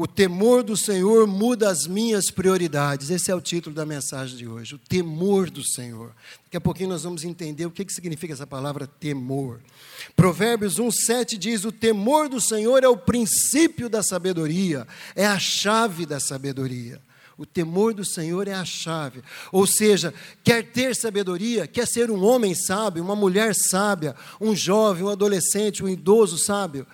O temor do Senhor muda as minhas prioridades. Esse é o título da mensagem de hoje. O temor do Senhor. Daqui a pouquinho nós vamos entender o que, que significa essa palavra temor. Provérbios 1,7 diz: O temor do Senhor é o princípio da sabedoria, é a chave da sabedoria. O temor do Senhor é a chave. Ou seja, quer ter sabedoria, quer ser um homem sábio, uma mulher sábia, um jovem, um adolescente, um idoso sábio,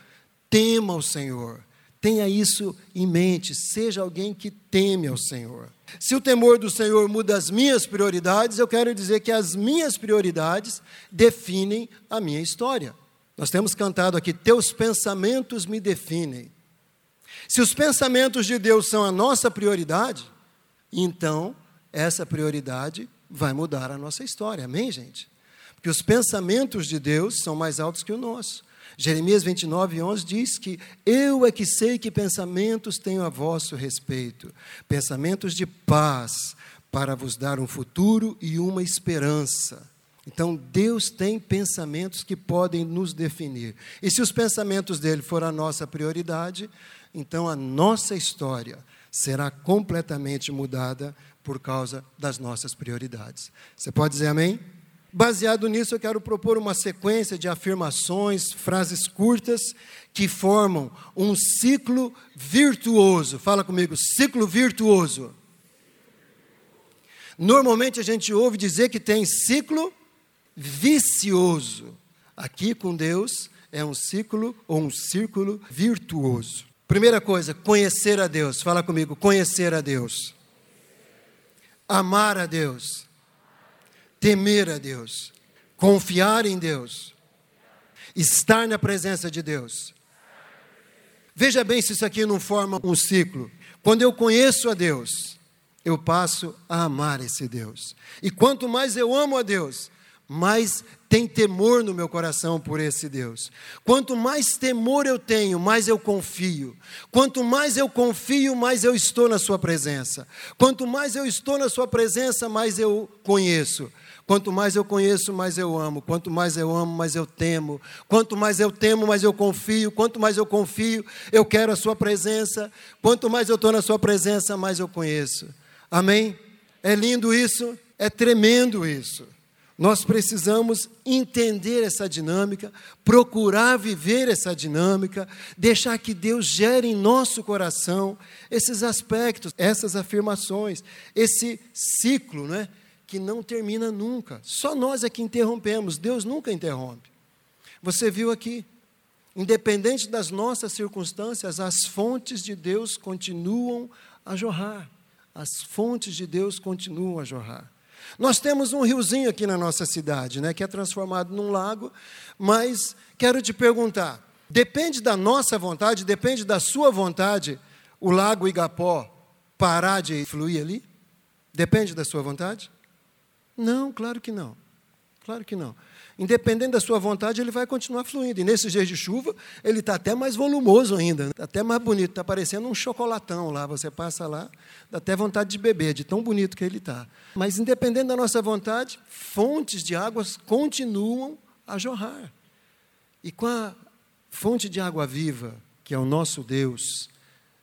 tema o Senhor Tenha isso em mente, seja alguém que teme ao Senhor. Se o temor do Senhor muda as minhas prioridades, eu quero dizer que as minhas prioridades definem a minha história. Nós temos cantado aqui: Teus pensamentos me definem. Se os pensamentos de Deus são a nossa prioridade, então essa prioridade vai mudar a nossa história. Amém, gente? Porque os pensamentos de Deus são mais altos que o nosso. Jeremias 29, 11 diz que eu é que sei que pensamentos tenho a vosso respeito, pensamentos de paz, para vos dar um futuro e uma esperança. Então, Deus tem pensamentos que podem nos definir. E se os pensamentos dele forem a nossa prioridade, então a nossa história será completamente mudada por causa das nossas prioridades. Você pode dizer amém? Baseado nisso, eu quero propor uma sequência de afirmações, frases curtas, que formam um ciclo virtuoso. Fala comigo, ciclo virtuoso. Normalmente a gente ouve dizer que tem ciclo vicioso. Aqui com Deus é um ciclo ou um círculo virtuoso. Primeira coisa, conhecer a Deus. Fala comigo, conhecer a Deus. Amar a Deus temer a Deus, confiar em Deus, estar na presença de Deus. Veja bem se isso aqui não forma um ciclo. Quando eu conheço a Deus, eu passo a amar esse Deus. E quanto mais eu amo a Deus, mais tem temor no meu coração por esse Deus. Quanto mais temor eu tenho, mais eu confio. Quanto mais eu confio, mais eu estou na Sua presença. Quanto mais eu estou na Sua presença, mais eu conheço. Quanto mais eu conheço, mais eu amo. Quanto mais eu amo, mais eu temo. Quanto mais eu temo, mais eu confio. Quanto mais eu confio, eu quero a Sua presença. Quanto mais eu estou na Sua presença, mais eu conheço. Amém? É lindo isso, é tremendo isso. Nós precisamos entender essa dinâmica, procurar viver essa dinâmica, deixar que Deus gere em nosso coração esses aspectos, essas afirmações, esse ciclo, né, que não termina nunca. Só nós é que interrompemos, Deus nunca interrompe. Você viu aqui, independente das nossas circunstâncias, as fontes de Deus continuam a jorrar. As fontes de Deus continuam a jorrar. Nós temos um riozinho aqui na nossa cidade, né, que é transformado num lago, mas quero te perguntar: depende da nossa vontade, depende da sua vontade, o lago Igapó parar de fluir ali? Depende da sua vontade? Não, claro que não. Claro que não. Independente da sua vontade, ele vai continuar fluindo. E nesses dias de chuva, ele está até mais volumoso ainda, está até mais bonito, está parecendo um chocolatão lá. Você passa lá, dá até vontade de beber, de tão bonito que ele está. Mas independente da nossa vontade, fontes de águas continuam a jorrar. E com a fonte de água viva, que é o nosso Deus,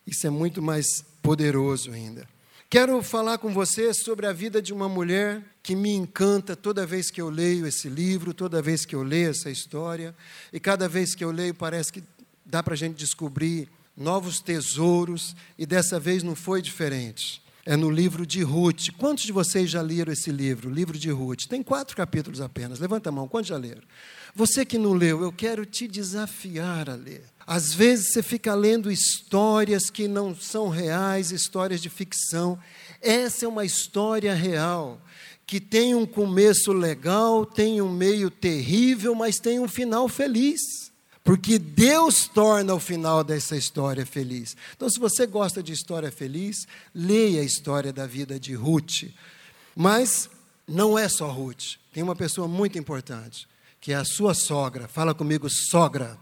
isso é muito mais poderoso ainda. Quero falar com você sobre a vida de uma mulher que me encanta toda vez que eu leio esse livro, toda vez que eu leio essa história, e cada vez que eu leio parece que dá para a gente descobrir novos tesouros, e dessa vez não foi diferente. É no livro de Ruth. Quantos de vocês já leram esse livro, o livro de Ruth? Tem quatro capítulos apenas. Levanta a mão, quantos já leram? Você que não leu, eu quero te desafiar a ler. Às vezes você fica lendo histórias que não são reais, histórias de ficção. Essa é uma história real, que tem um começo legal, tem um meio terrível, mas tem um final feliz. Porque Deus torna o final dessa história feliz. Então, se você gosta de história feliz, leia a história da vida de Ruth. Mas não é só Ruth, tem uma pessoa muito importante, que é a sua sogra. Fala comigo, sogra.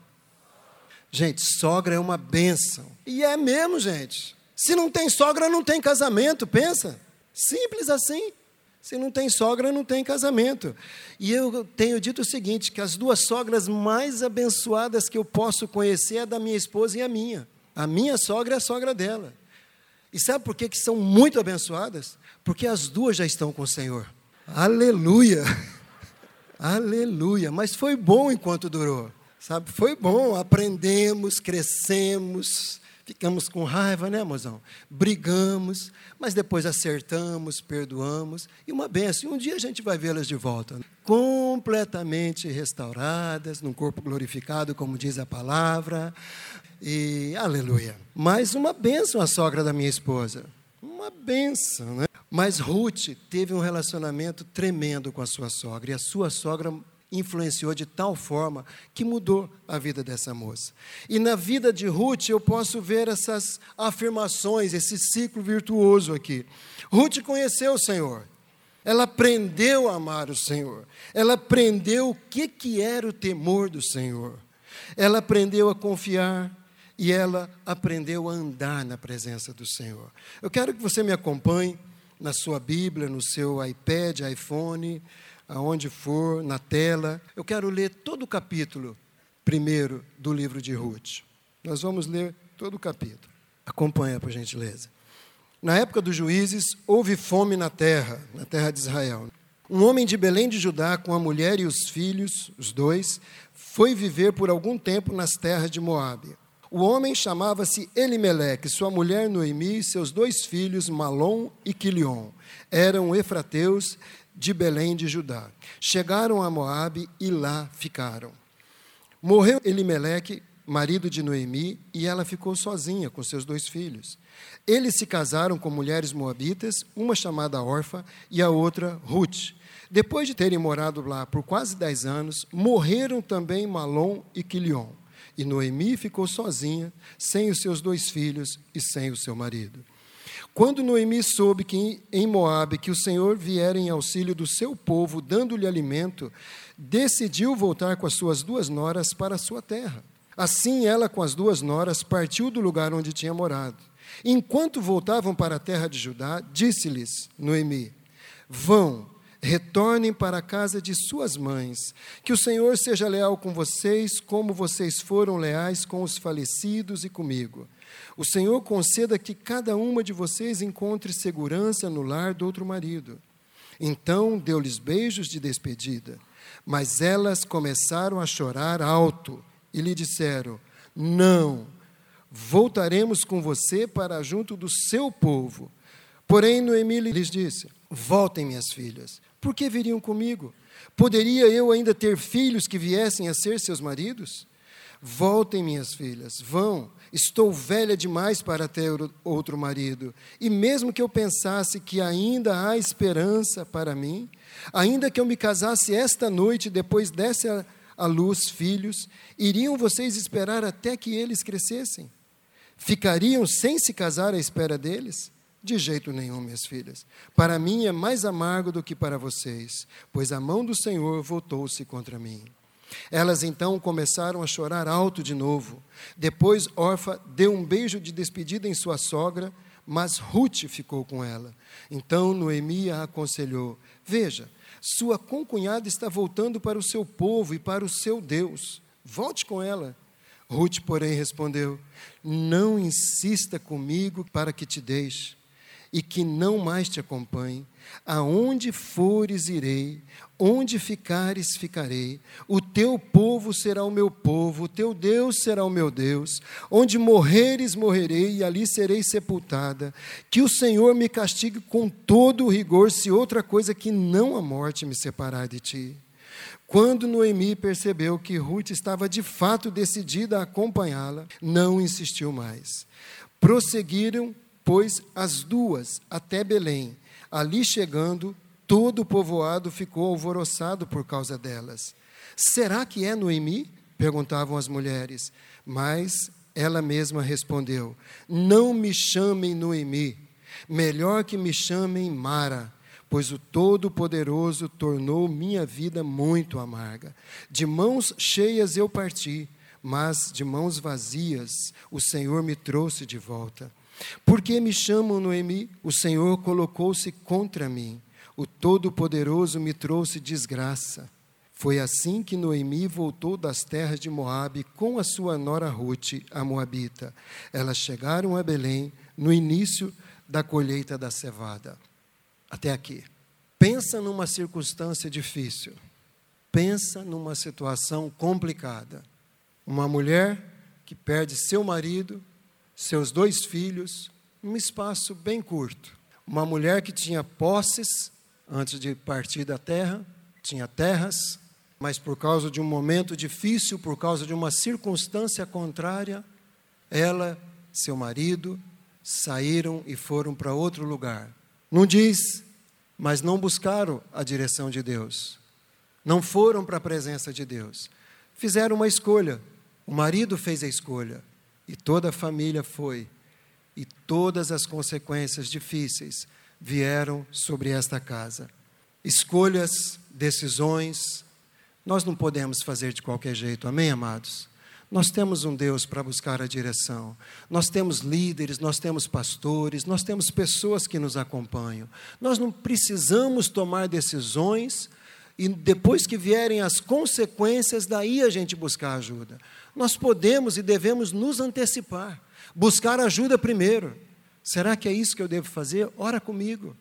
Gente, sogra é uma bênção. E é mesmo, gente. Se não tem sogra, não tem casamento, pensa. Simples assim. Se não tem sogra, não tem casamento. E eu tenho dito o seguinte: que as duas sogras mais abençoadas que eu posso conhecer é a da minha esposa e a minha. A minha sogra é a sogra dela. E sabe por que, que são muito abençoadas? Porque as duas já estão com o Senhor. Aleluia! Aleluia! Mas foi bom enquanto durou. Sabe, foi bom, aprendemos, crescemos, ficamos com raiva, né, mozão? Brigamos, mas depois acertamos, perdoamos, e uma benção. E um dia a gente vai vê-las de volta, completamente restauradas, num corpo glorificado, como diz a palavra, e aleluia. Mais uma benção a sogra da minha esposa. Uma benção, né? Mas Ruth teve um relacionamento tremendo com a sua sogra, e a sua sogra influenciou de tal forma que mudou a vida dessa moça. E na vida de Ruth eu posso ver essas afirmações, esse ciclo virtuoso aqui. Ruth conheceu o Senhor. Ela aprendeu a amar o Senhor. Ela aprendeu o que, que era o temor do Senhor. Ela aprendeu a confiar e ela aprendeu a andar na presença do Senhor. Eu quero que você me acompanhe na sua Bíblia, no seu iPad, iPhone, aonde for, na tela. Eu quero ler todo o capítulo primeiro do livro de Ruth. Nós vamos ler todo o capítulo. Acompanha, por gentileza. Na época dos juízes, houve fome na terra, na terra de Israel. Um homem de Belém de Judá, com a mulher e os filhos, os dois, foi viver por algum tempo nas terras de Moabe. O homem chamava-se Elimeleque, sua mulher Noemi e seus dois filhos, Malom e Quilion. Eram efrateus de Belém de Judá. Chegaram a Moabe e lá ficaram. Morreu Elimeleque, marido de Noemi, e ela ficou sozinha com seus dois filhos. Eles se casaram com mulheres moabitas, uma chamada Orfa e a outra Ruth. Depois de terem morado lá por quase dez anos, morreram também Malom e Quilion. E Noemi ficou sozinha, sem os seus dois filhos e sem o seu marido. Quando Noemi soube que em Moabe que o Senhor viera em auxílio do seu povo, dando-lhe alimento, decidiu voltar com as suas duas noras para a sua terra. Assim ela com as duas noras partiu do lugar onde tinha morado. Enquanto voltavam para a terra de Judá, disse-lhes Noemi: Vão, retornem para a casa de suas mães. Que o Senhor seja leal com vocês, como vocês foram leais com os falecidos e comigo. O Senhor conceda que cada uma de vocês encontre segurança no lar do outro marido. Então deu-lhes beijos de despedida. Mas elas começaram a chorar alto e lhe disseram: Não, voltaremos com você para junto do seu povo. Porém, Noemi lhes disse: Voltem, minhas filhas, por que viriam comigo? Poderia eu ainda ter filhos que viessem a ser seus maridos? Voltem, minhas filhas, vão. Estou velha demais para ter outro marido. E mesmo que eu pensasse que ainda há esperança para mim, ainda que eu me casasse esta noite depois desse à luz filhos, iriam vocês esperar até que eles crescessem? Ficariam sem se casar à espera deles? De jeito nenhum, minhas filhas. Para mim é mais amargo do que para vocês, pois a mão do Senhor voltou-se contra mim. Elas então começaram a chorar alto de novo. Depois Orfa deu um beijo de despedida em sua sogra, mas Ruth ficou com ela. Então Noemi a aconselhou: Veja, sua concunhada está voltando para o seu povo e para o seu Deus. Volte com ela. Ruth, porém, respondeu: Não insista comigo para que te deixe e que não mais te acompanhe. Aonde fores, irei, onde ficares, ficarei. O teu povo será o meu povo, o teu Deus será o meu Deus. Onde morreres, morrerei, e ali serei sepultada. Que o Senhor me castigue com todo o rigor, se outra coisa que não a morte me separar de ti. Quando Noemi percebeu que Ruth estava de fato decidida a acompanhá-la, não insistiu mais. Prosseguiram pois, as duas até Belém. Ali chegando, todo o povoado ficou alvoroçado por causa delas. Será que é Noemi? perguntavam as mulheres. Mas ela mesma respondeu: Não me chamem Noemi, melhor que me chamem Mara, pois o Todo-Poderoso tornou minha vida muito amarga. De mãos cheias eu parti, mas de mãos vazias o Senhor me trouxe de volta. Por que me chamam Noemi? O Senhor colocou-se contra mim. O Todo-Poderoso me trouxe desgraça. Foi assim que Noemi voltou das terras de Moabe com a sua nora Ruth, a moabita. Elas chegaram a Belém no início da colheita da cevada. Até aqui. Pensa numa circunstância difícil. Pensa numa situação complicada. Uma mulher que perde seu marido, seus dois filhos, num espaço bem curto. Uma mulher que tinha posses antes de partir da terra, tinha terras, mas por causa de um momento difícil, por causa de uma circunstância contrária, ela, seu marido, saíram e foram para outro lugar. Não diz, mas não buscaram a direção de Deus. Não foram para a presença de Deus. Fizeram uma escolha. O marido fez a escolha e toda a família foi. E todas as consequências difíceis vieram sobre esta casa. Escolhas, decisões, nós não podemos fazer de qualquer jeito, amém, amados? Nós temos um Deus para buscar a direção. Nós temos líderes, nós temos pastores, nós temos pessoas que nos acompanham. Nós não precisamos tomar decisões e depois que vierem as consequências, daí a gente buscar ajuda. Nós podemos e devemos nos antecipar, buscar ajuda primeiro. Será que é isso que eu devo fazer? Ora comigo.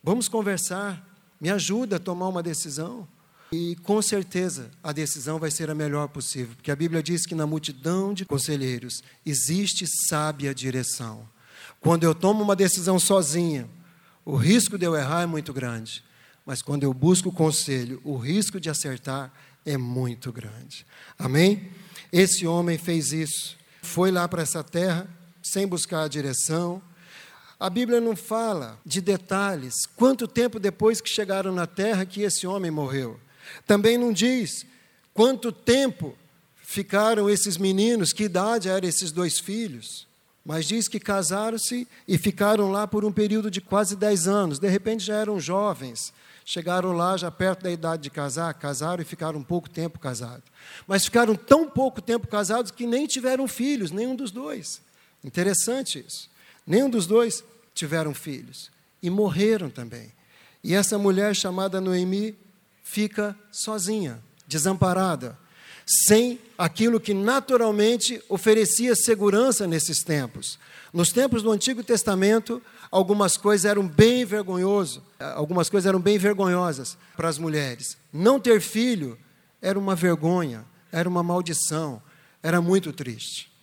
Vamos conversar. Me ajuda a tomar uma decisão. E com certeza a decisão vai ser a melhor possível, porque a Bíblia diz que na multidão de conselheiros existe sábia direção. Quando eu tomo uma decisão sozinha, o risco de eu errar é muito grande, mas quando eu busco conselho, o risco de acertar é muito grande. Amém? Esse homem fez isso, foi lá para essa terra sem buscar a direção. A Bíblia não fala de detalhes, quanto tempo depois que chegaram na terra que esse homem morreu. Também não diz quanto tempo ficaram esses meninos, que idade eram esses dois filhos. Mas diz que casaram-se e ficaram lá por um período de quase 10 anos. De repente já eram jovens. Chegaram lá já perto da idade de casar, casaram e ficaram pouco tempo casados. Mas ficaram tão pouco tempo casados que nem tiveram filhos, nenhum dos dois. Interessante isso. Nenhum dos dois tiveram filhos. E morreram também. E essa mulher chamada Noemi fica sozinha, desamparada, sem aquilo que naturalmente oferecia segurança nesses tempos. Nos tempos do Antigo Testamento, algumas coisas eram bem vergonhosas, algumas coisas eram bem vergonhosas para as mulheres. Não ter filho era uma vergonha, era uma maldição, era muito triste.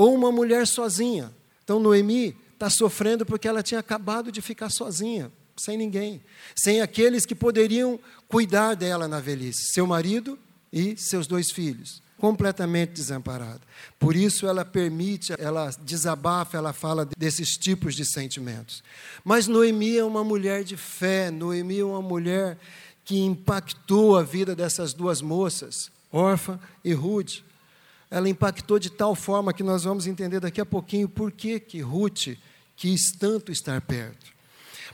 Ou uma mulher sozinha. Então Noemi está sofrendo porque ela tinha acabado de ficar sozinha sem ninguém, sem aqueles que poderiam cuidar dela na velhice, seu marido e seus dois filhos, completamente desamparada. Por isso ela permite, ela desabafa, ela fala desses tipos de sentimentos. Mas Noemi é uma mulher de fé, Noemi é uma mulher que impactou a vida dessas duas moças, Orfa e Ruth. Ela impactou de tal forma que nós vamos entender daqui a pouquinho por que que Ruth quis tanto estar perto.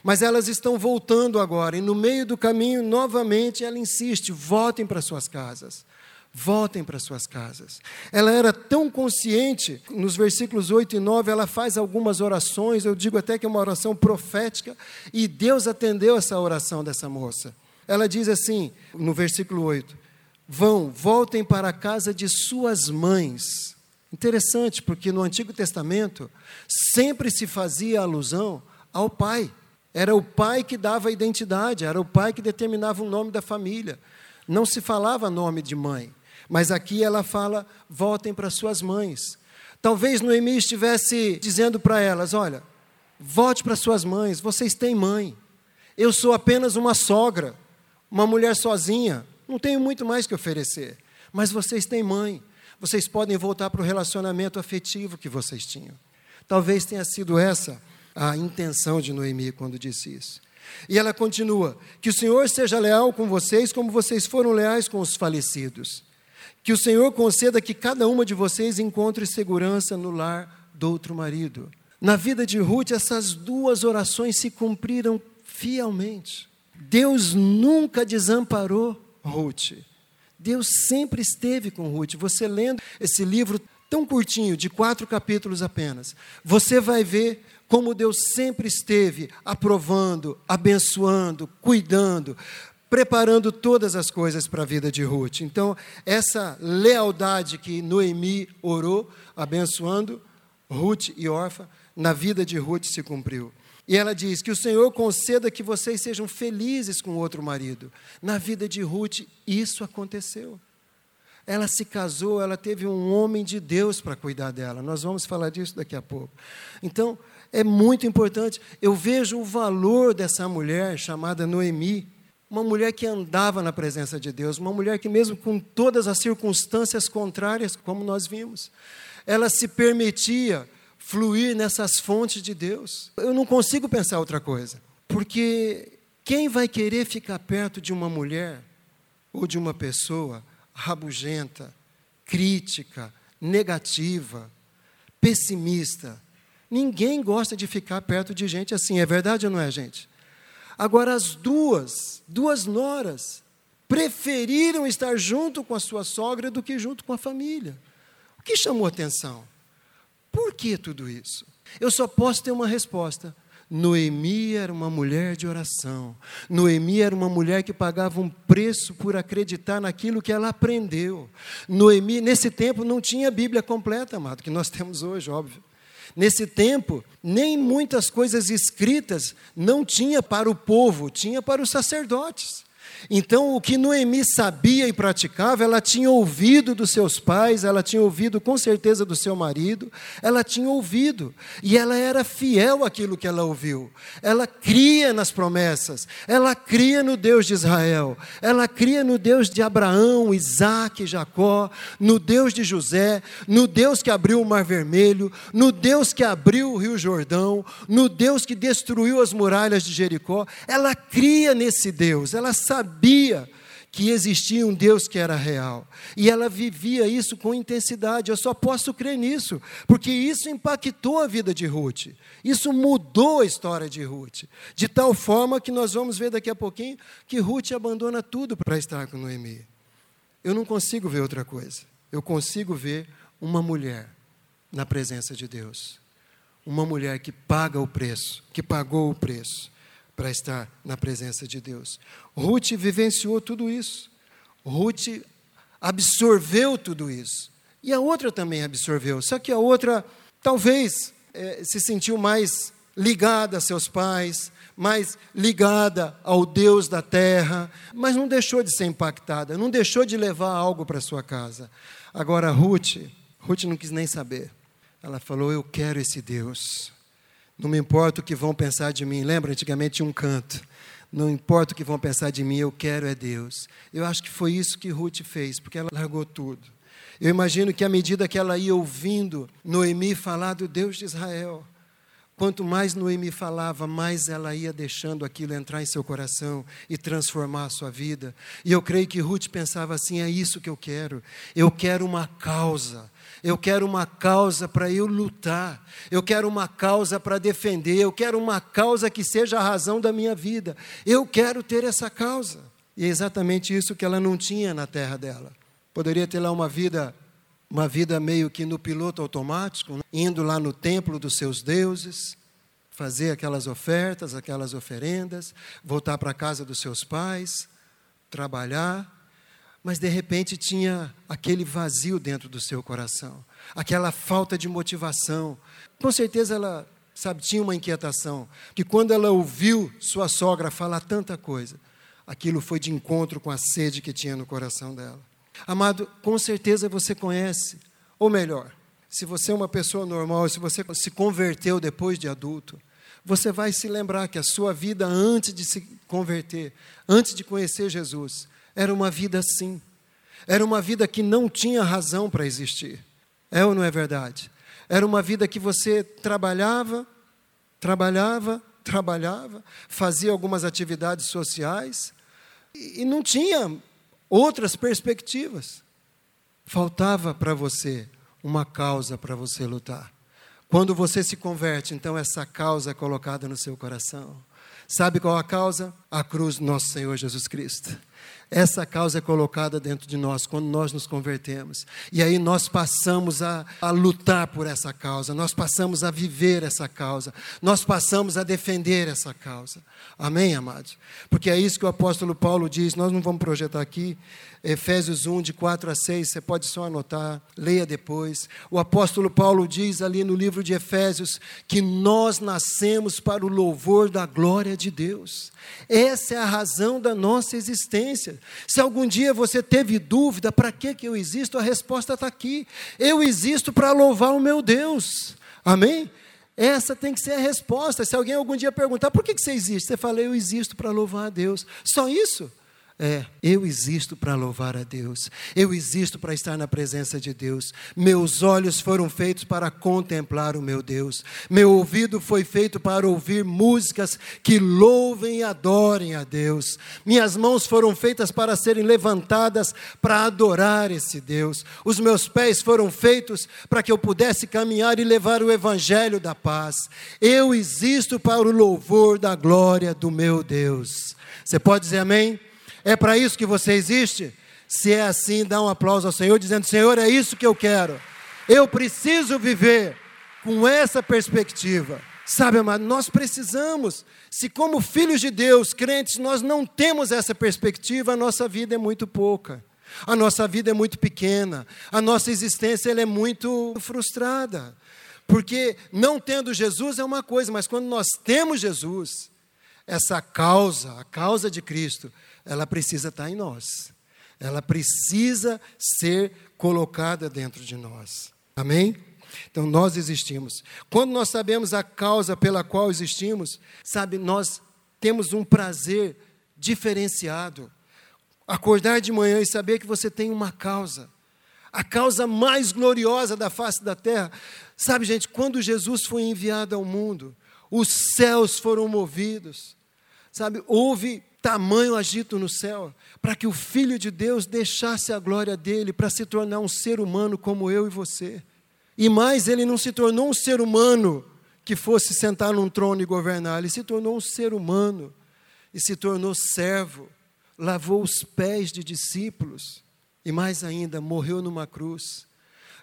Mas elas estão voltando agora, e no meio do caminho, novamente, ela insiste: voltem para suas casas. Voltem para suas casas. Ela era tão consciente, nos versículos 8 e 9, ela faz algumas orações, eu digo até que é uma oração profética, e Deus atendeu essa oração dessa moça. Ela diz assim, no versículo 8: Vão, voltem para a casa de suas mães. Interessante, porque no Antigo Testamento sempre se fazia alusão ao pai. Era o pai que dava a identidade, era o pai que determinava o nome da família. Não se falava nome de mãe, mas aqui ela fala: voltem para suas mães. Talvez Noemi estivesse dizendo para elas: olha, volte para suas mães, vocês têm mãe. Eu sou apenas uma sogra, uma mulher sozinha, não tenho muito mais que oferecer. Mas vocês têm mãe, vocês podem voltar para o relacionamento afetivo que vocês tinham. Talvez tenha sido essa a intenção de Noemi quando disse isso. E ela continua: Que o Senhor seja leal com vocês, como vocês foram leais com os falecidos. Que o Senhor conceda que cada uma de vocês encontre segurança no lar do outro marido. Na vida de Ruth, essas duas orações se cumpriram fielmente. Deus nunca desamparou Ruth. Deus sempre esteve com Ruth. Você lendo esse livro tão curtinho, de quatro capítulos apenas, você vai ver como Deus sempre esteve aprovando, abençoando, cuidando, preparando todas as coisas para a vida de Ruth. Então, essa lealdade que Noemi orou, abençoando Ruth e Orfa, na vida de Ruth se cumpriu. E ela diz: Que o Senhor conceda que vocês sejam felizes com outro marido. Na vida de Ruth, isso aconteceu. Ela se casou, ela teve um homem de Deus para cuidar dela. Nós vamos falar disso daqui a pouco. Então, é muito importante. Eu vejo o valor dessa mulher chamada Noemi, uma mulher que andava na presença de Deus, uma mulher que, mesmo com todas as circunstâncias contrárias, como nós vimos, ela se permitia fluir nessas fontes de Deus. Eu não consigo pensar outra coisa, porque quem vai querer ficar perto de uma mulher ou de uma pessoa rabugenta, crítica, negativa, pessimista? Ninguém gosta de ficar perto de gente assim, é verdade ou não é, gente? Agora, as duas, duas noras, preferiram estar junto com a sua sogra do que junto com a família. O que chamou atenção? Por que tudo isso? Eu só posso ter uma resposta. Noemi era uma mulher de oração. Noemi era uma mulher que pagava um preço por acreditar naquilo que ela aprendeu. Noemi, nesse tempo, não tinha Bíblia completa, amado, que nós temos hoje, óbvio. Nesse tempo, nem muitas coisas escritas não tinha para o povo, tinha para os sacerdotes. Então, o que Noemi sabia e praticava, ela tinha ouvido dos seus pais, ela tinha ouvido com certeza do seu marido, ela tinha ouvido, e ela era fiel àquilo que ela ouviu. Ela cria nas promessas, ela cria no Deus de Israel, ela cria no Deus de Abraão, Isaac, Jacó, no Deus de José, no Deus que abriu o Mar Vermelho, no Deus que abriu o Rio Jordão, no Deus que destruiu as muralhas de Jericó. Ela cria nesse Deus, ela sabia sabia que existia um Deus que era real. E ela vivia isso com intensidade. Eu só posso crer nisso, porque isso impactou a vida de Ruth. Isso mudou a história de Ruth. De tal forma que nós vamos ver daqui a pouquinho que Ruth abandona tudo para estar com Noemi. Eu não consigo ver outra coisa. Eu consigo ver uma mulher na presença de Deus. Uma mulher que paga o preço, que pagou o preço para estar na presença de Deus. Ruth vivenciou tudo isso. Ruth absorveu tudo isso. E a outra também absorveu. Só que a outra, talvez, é, se sentiu mais ligada a seus pais, mais ligada ao Deus da terra, mas não deixou de ser impactada, não deixou de levar algo para sua casa. Agora, Ruth, Ruth não quis nem saber. Ela falou: Eu quero esse Deus. Não me importa o que vão pensar de mim. Lembra, antigamente um canto. Não importa o que vão pensar de mim, eu quero é Deus. Eu acho que foi isso que Ruth fez, porque ela largou tudo. Eu imagino que à medida que ela ia ouvindo Noemi falar do Deus de Israel, quanto mais Noemi falava, mais ela ia deixando aquilo entrar em seu coração e transformar a sua vida. E eu creio que Ruth pensava assim: é isso que eu quero. Eu quero uma causa eu quero uma causa para eu lutar, eu quero uma causa para defender, eu quero uma causa que seja a razão da minha vida. Eu quero ter essa causa. E é exatamente isso que ela não tinha na terra dela. Poderia ter lá uma vida, uma vida meio que no piloto automático, né? indo lá no templo dos seus deuses, fazer aquelas ofertas, aquelas oferendas, voltar para a casa dos seus pais, trabalhar, mas de repente tinha aquele vazio dentro do seu coração, aquela falta de motivação. Com certeza ela, sabe, tinha uma inquietação, que quando ela ouviu sua sogra falar tanta coisa, aquilo foi de encontro com a sede que tinha no coração dela. Amado, com certeza você conhece, ou melhor, se você é uma pessoa normal, se você se converteu depois de adulto, você vai se lembrar que a sua vida antes de se converter, antes de conhecer Jesus, era uma vida assim. Era uma vida que não tinha razão para existir. É ou não é verdade? Era uma vida que você trabalhava, trabalhava, trabalhava, fazia algumas atividades sociais e não tinha outras perspectivas. Faltava para você uma causa para você lutar. Quando você se converte, então essa causa é colocada no seu coração. Sabe qual a causa? A cruz do nosso Senhor Jesus Cristo. Essa causa é colocada dentro de nós quando nós nos convertemos. E aí nós passamos a, a, lutar por essa causa, nós passamos a viver essa causa, nós passamos a defender essa causa. Amém, amados? Porque é isso que o apóstolo Paulo diz. Nós não vamos projetar aqui, Efésios 1, de 4 a 6, você pode só anotar, leia depois. O apóstolo Paulo diz ali no livro de Efésios que nós nascemos para o louvor da glória de Deus. Essa é a razão da nossa existência. Se algum dia você teve dúvida, para que, que eu existo? A resposta está aqui. Eu existo para louvar o meu Deus. Amém? Essa tem que ser a resposta. Se alguém algum dia perguntar por que, que você existe, você fala, eu existo para louvar a Deus. Só isso? É, eu existo para louvar a Deus, eu existo para estar na presença de Deus. Meus olhos foram feitos para contemplar o meu Deus, meu ouvido foi feito para ouvir músicas que louvem e adorem a Deus. Minhas mãos foram feitas para serem levantadas para adorar esse Deus. Os meus pés foram feitos para que eu pudesse caminhar e levar o evangelho da paz. Eu existo para o louvor da glória do meu Deus. Você pode dizer amém? É para isso que você existe? Se é assim, dá um aplauso ao Senhor, dizendo: Senhor, é isso que eu quero. Eu preciso viver com essa perspectiva. Sabe, amado, nós precisamos. Se, como filhos de Deus, crentes, nós não temos essa perspectiva, a nossa vida é muito pouca. A nossa vida é muito pequena. A nossa existência é muito frustrada. Porque não tendo Jesus é uma coisa, mas quando nós temos Jesus, essa causa, a causa de Cristo, ela precisa estar em nós. Ela precisa ser colocada dentro de nós. Amém? Então nós existimos. Quando nós sabemos a causa pela qual existimos, sabe, nós temos um prazer diferenciado. Acordar de manhã e saber que você tem uma causa, a causa mais gloriosa da face da terra. Sabe, gente, quando Jesus foi enviado ao mundo, os céus foram movidos, sabe, houve tamanho agito no céu, para que o Filho de Deus deixasse a glória dele para se tornar um ser humano como eu e você. E mais, ele não se tornou um ser humano que fosse sentar num trono e governar, ele se tornou um ser humano e se tornou servo, lavou os pés de discípulos e mais ainda, morreu numa cruz.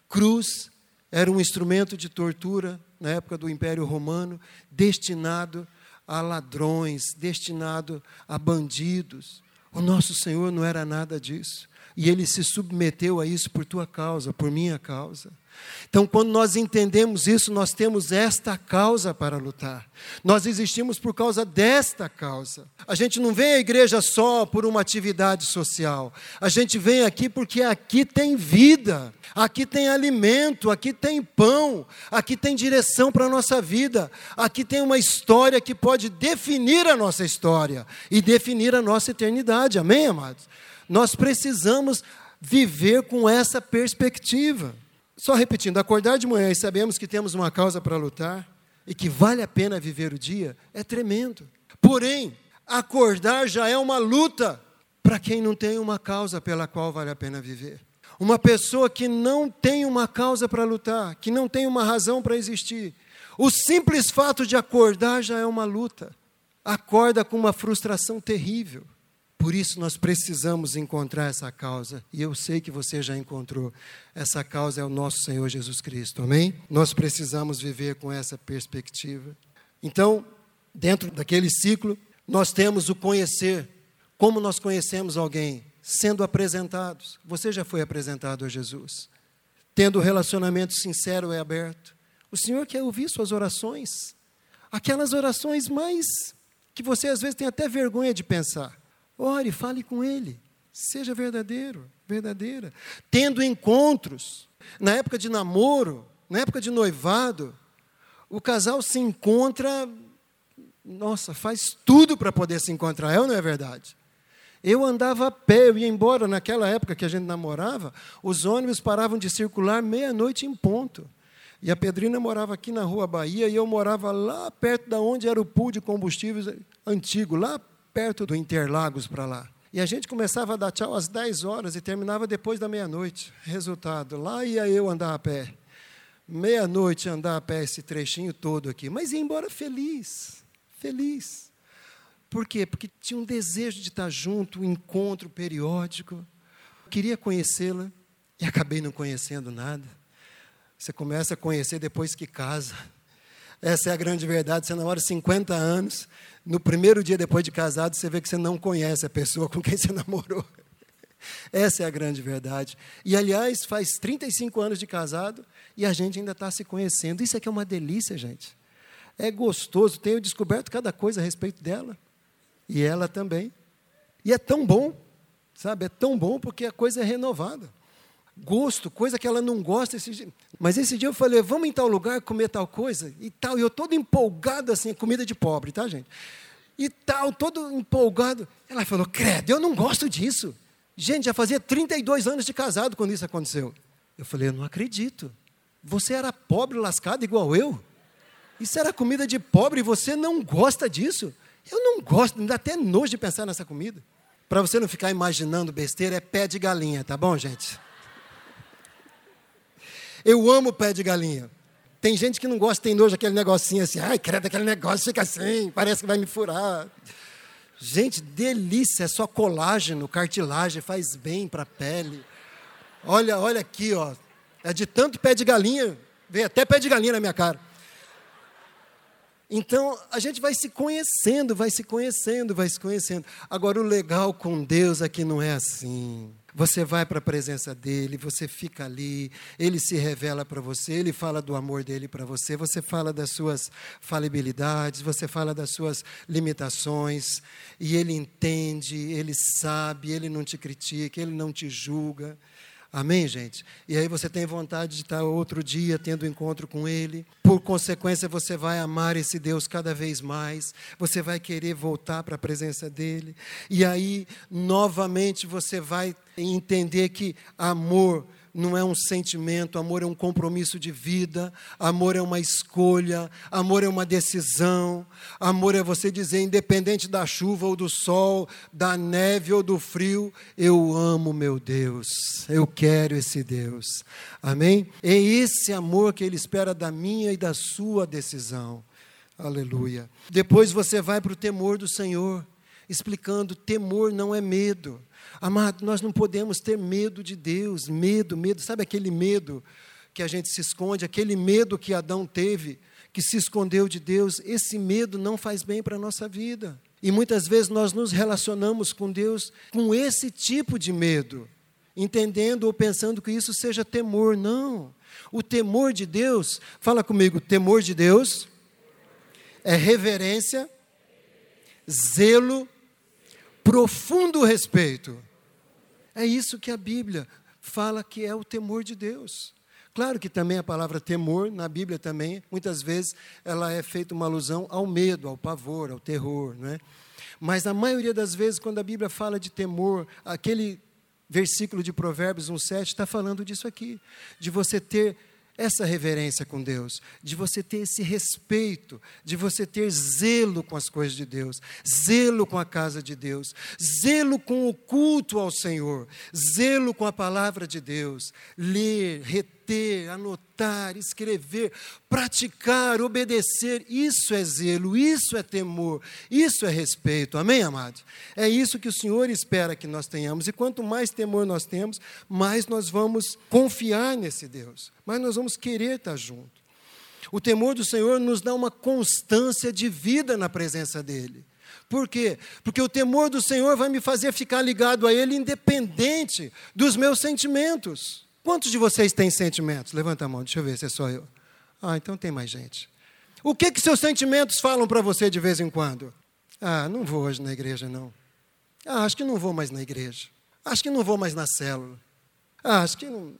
Cruz era um instrumento de tortura na época do Império Romano, destinado a ladrões, destinado a bandidos. O nosso Senhor não era nada disso. E ele se submeteu a isso por tua causa, por minha causa. Então, quando nós entendemos isso, nós temos esta causa para lutar. Nós existimos por causa desta causa. A gente não vem à igreja só por uma atividade social. A gente vem aqui porque aqui tem vida, aqui tem alimento, aqui tem pão, aqui tem direção para a nossa vida. Aqui tem uma história que pode definir a nossa história e definir a nossa eternidade. Amém, amados? Nós precisamos viver com essa perspectiva. Só repetindo, acordar de manhã e sabemos que temos uma causa para lutar e que vale a pena viver o dia, é tremendo. Porém, acordar já é uma luta para quem não tem uma causa pela qual vale a pena viver. Uma pessoa que não tem uma causa para lutar, que não tem uma razão para existir, o simples fato de acordar já é uma luta. Acorda com uma frustração terrível. Por isso nós precisamos encontrar essa causa, e eu sei que você já encontrou. Essa causa é o nosso Senhor Jesus Cristo, amém? Nós precisamos viver com essa perspectiva. Então, dentro daquele ciclo, nós temos o conhecer. Como nós conhecemos alguém? Sendo apresentados. Você já foi apresentado a Jesus. Tendo relacionamento sincero e aberto. O Senhor quer ouvir suas orações. Aquelas orações mais que você às vezes tem até vergonha de pensar. Ore, fale com Ele. Seja verdadeiro, verdadeira. Tendo encontros. Na época de namoro, na época de noivado, o casal se encontra, nossa, faz tudo para poder se encontrar, é ou não é verdade? Eu andava a pé, eu ia embora naquela época que a gente namorava, os ônibus paravam de circular meia-noite em ponto. E a Pedrina morava aqui na Rua Bahia e eu morava lá perto da onde era o pool de combustíveis antigo, lá perto do Interlagos para lá. E a gente começava a dar tchau às 10 horas e terminava depois da meia-noite. Resultado, lá ia eu andar a pé. Meia-noite andar a pé esse trechinho todo aqui. Mas ia embora feliz, feliz. Por quê? Porque tinha um desejo de estar junto, um encontro periódico. Queria conhecê-la e acabei não conhecendo nada. Você começa a conhecer depois que casa. Essa é a grande verdade. Você namora 50 anos, no primeiro dia depois de casado, você vê que você não conhece a pessoa com quem você namorou. Essa é a grande verdade. E, aliás, faz 35 anos de casado e a gente ainda está se conhecendo. Isso aqui é uma delícia, gente. É gostoso. Tenho descoberto cada coisa a respeito dela. E ela também. E é tão bom, sabe? É tão bom porque a coisa é renovada. Gosto, coisa que ela não gosta. Esse. Mas esse dia eu falei, vamos em tal lugar comer tal coisa e tal. E eu todo empolgado assim, comida de pobre, tá, gente? E tal, todo empolgado. Ela falou, credo, eu não gosto disso. Gente, já fazia 32 anos de casado quando isso aconteceu. Eu falei, eu não acredito. Você era pobre, lascado igual eu? Isso era comida de pobre e você não gosta disso? Eu não gosto, me dá até nojo de pensar nessa comida. Para você não ficar imaginando besteira, é pé de galinha, tá bom, gente? Eu amo pé de galinha. Tem gente que não gosta, tem nojo daquele negocinho assim, ai, credo, aquele negócio fica assim, parece que vai me furar. Gente, delícia, é só colágeno, cartilagem, faz bem para a pele. Olha, olha aqui, ó. É de tanto pé de galinha, vem até pé de galinha na minha cara. Então, a gente vai se conhecendo, vai se conhecendo, vai se conhecendo. Agora, o legal com Deus é que não é assim. Você vai para a presença dele, você fica ali, ele se revela para você, ele fala do amor dele para você, você fala das suas falibilidades, você fala das suas limitações, e ele entende, ele sabe, ele não te critica, ele não te julga. Amém, gente? E aí você tem vontade de estar outro dia tendo encontro com Ele. Por consequência, você vai amar esse Deus cada vez mais. Você vai querer voltar para a presença dEle. E aí, novamente, você vai entender que amor não é um sentimento, amor é um compromisso de vida, amor é uma escolha, amor é uma decisão, amor é você dizer, independente da chuva ou do sol, da neve ou do frio, eu amo meu Deus, eu quero esse Deus, amém? É esse amor que Ele espera da minha e da sua decisão, aleluia. Depois você vai para o temor do Senhor, explicando: temor não é medo. Amado, nós não podemos ter medo de Deus, medo, medo, sabe aquele medo que a gente se esconde, aquele medo que Adão teve, que se escondeu de Deus, esse medo não faz bem para a nossa vida. E muitas vezes nós nos relacionamos com Deus com esse tipo de medo, entendendo ou pensando que isso seja temor. Não. O temor de Deus, fala comigo, temor de Deus é reverência, zelo, profundo respeito. É isso que a Bíblia fala que é o temor de Deus. Claro que também a palavra temor, na Bíblia também, muitas vezes ela é feita uma alusão ao medo, ao pavor, ao terror, não é? Mas na maioria das vezes, quando a Bíblia fala de temor, aquele versículo de Provérbios 1,7 está falando disso aqui, de você ter essa reverência com Deus, de você ter esse respeito, de você ter zelo com as coisas de Deus, zelo com a casa de Deus, zelo com o culto ao Senhor, zelo com a palavra de Deus, ler, reter, anotar, escrever, praticar, obedecer, isso é zelo, isso é temor, isso é respeito. Amém, amados? É isso que o Senhor espera que nós tenhamos, e quanto mais temor nós temos, mais nós vamos confiar nesse Deus mas nós vamos querer estar junto. O temor do Senhor nos dá uma constância de vida na presença dEle. Por quê? Porque o temor do Senhor vai me fazer ficar ligado a Ele, independente dos meus sentimentos. Quantos de vocês têm sentimentos? Levanta a mão, deixa eu ver se é só eu. Ah, então tem mais gente. O que que seus sentimentos falam para você de vez em quando? Ah, não vou hoje na igreja, não. Ah, acho que não vou mais na igreja. Acho que não vou mais na célula. Ah, acho que não,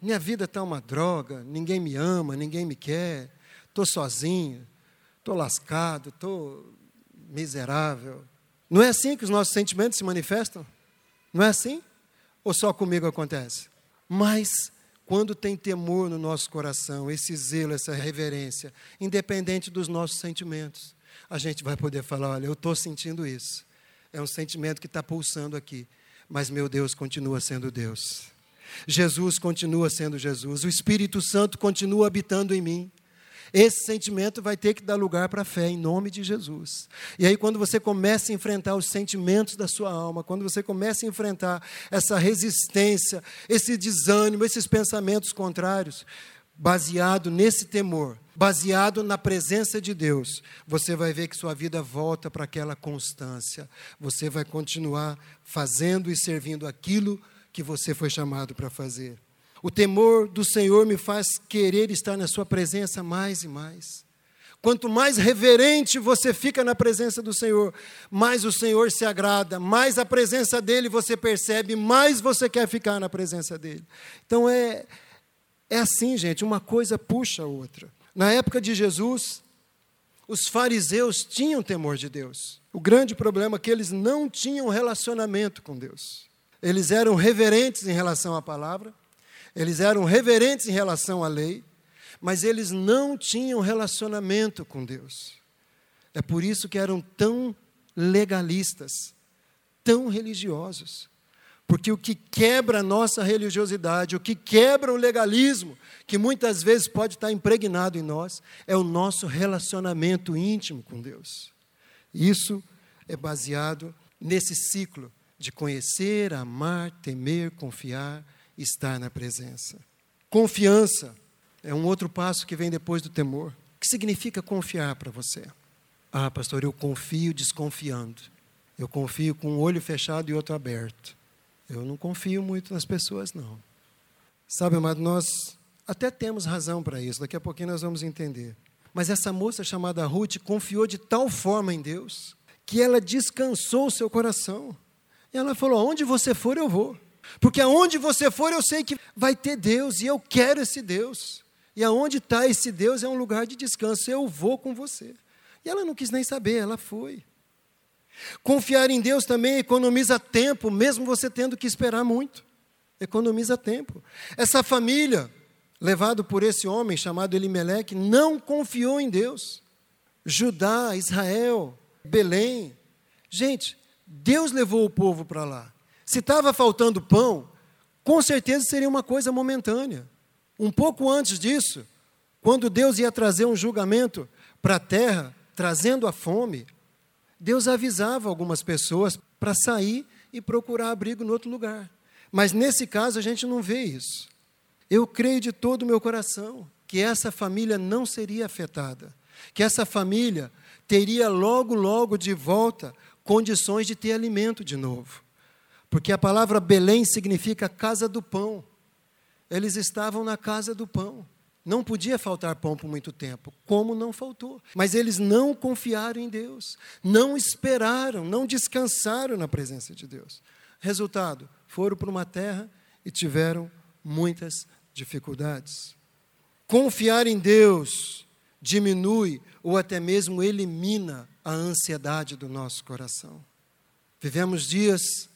minha vida está uma droga, ninguém me ama, ninguém me quer, estou sozinho, estou lascado, estou miserável. Não é assim que os nossos sentimentos se manifestam? Não é assim? Ou só comigo acontece? Mas quando tem temor no nosso coração, esse zelo, essa reverência, independente dos nossos sentimentos, a gente vai poder falar: olha, eu estou sentindo isso. É um sentimento que está pulsando aqui, mas meu Deus continua sendo Deus. Jesus continua sendo Jesus, o Espírito Santo continua habitando em mim. Esse sentimento vai ter que dar lugar para a fé, em nome de Jesus. E aí, quando você começa a enfrentar os sentimentos da sua alma, quando você começa a enfrentar essa resistência, esse desânimo, esses pensamentos contrários, baseado nesse temor, baseado na presença de Deus, você vai ver que sua vida volta para aquela constância. Você vai continuar fazendo e servindo aquilo que você foi chamado para fazer. O temor do Senhor me faz querer estar na Sua presença mais e mais. Quanto mais reverente você fica na presença do Senhor, mais o Senhor se agrada, mais a presença dele você percebe, mais você quer ficar na presença dele. Então é, é assim, gente, uma coisa puxa a outra. Na época de Jesus, os fariseus tinham temor de Deus. O grande problema é que eles não tinham relacionamento com Deus. Eles eram reverentes em relação à palavra, eles eram reverentes em relação à lei, mas eles não tinham relacionamento com Deus. É por isso que eram tão legalistas, tão religiosos. Porque o que quebra a nossa religiosidade, o que quebra o legalismo, que muitas vezes pode estar impregnado em nós, é o nosso relacionamento íntimo com Deus. Isso é baseado nesse ciclo de conhecer, amar, temer, confiar estar na presença. Confiança é um outro passo que vem depois do temor. O que significa confiar para você? Ah, pastor, eu confio desconfiando. Eu confio com um olho fechado e outro aberto. Eu não confio muito nas pessoas, não. Sabe, amado, nós até temos razão para isso, daqui a pouquinho nós vamos entender. Mas essa moça chamada Ruth confiou de tal forma em Deus que ela descansou o seu coração. E ela falou: Onde você for, eu vou. Porque aonde você for, eu sei que vai ter Deus e eu quero esse Deus. E aonde está esse Deus é um lugar de descanso. Eu vou com você. E ela não quis nem saber, ela foi. Confiar em Deus também economiza tempo, mesmo você tendo que esperar muito. Economiza tempo. Essa família, levado por esse homem chamado Elimeleque, não confiou em Deus. Judá, Israel, Belém. Gente, Deus levou o povo para lá. Se estava faltando pão, com certeza seria uma coisa momentânea. Um pouco antes disso, quando Deus ia trazer um julgamento para a terra, trazendo a fome, Deus avisava algumas pessoas para sair e procurar abrigo em outro lugar. Mas nesse caso a gente não vê isso. Eu creio de todo o meu coração que essa família não seria afetada, que essa família teria logo, logo de volta condições de ter alimento de novo. Porque a palavra Belém significa casa do pão. Eles estavam na casa do pão. Não podia faltar pão por muito tempo, como não faltou. Mas eles não confiaram em Deus, não esperaram, não descansaram na presença de Deus. Resultado: foram para uma terra e tiveram muitas dificuldades. Confiar em Deus diminui ou até mesmo elimina a ansiedade do nosso coração. Vivemos dias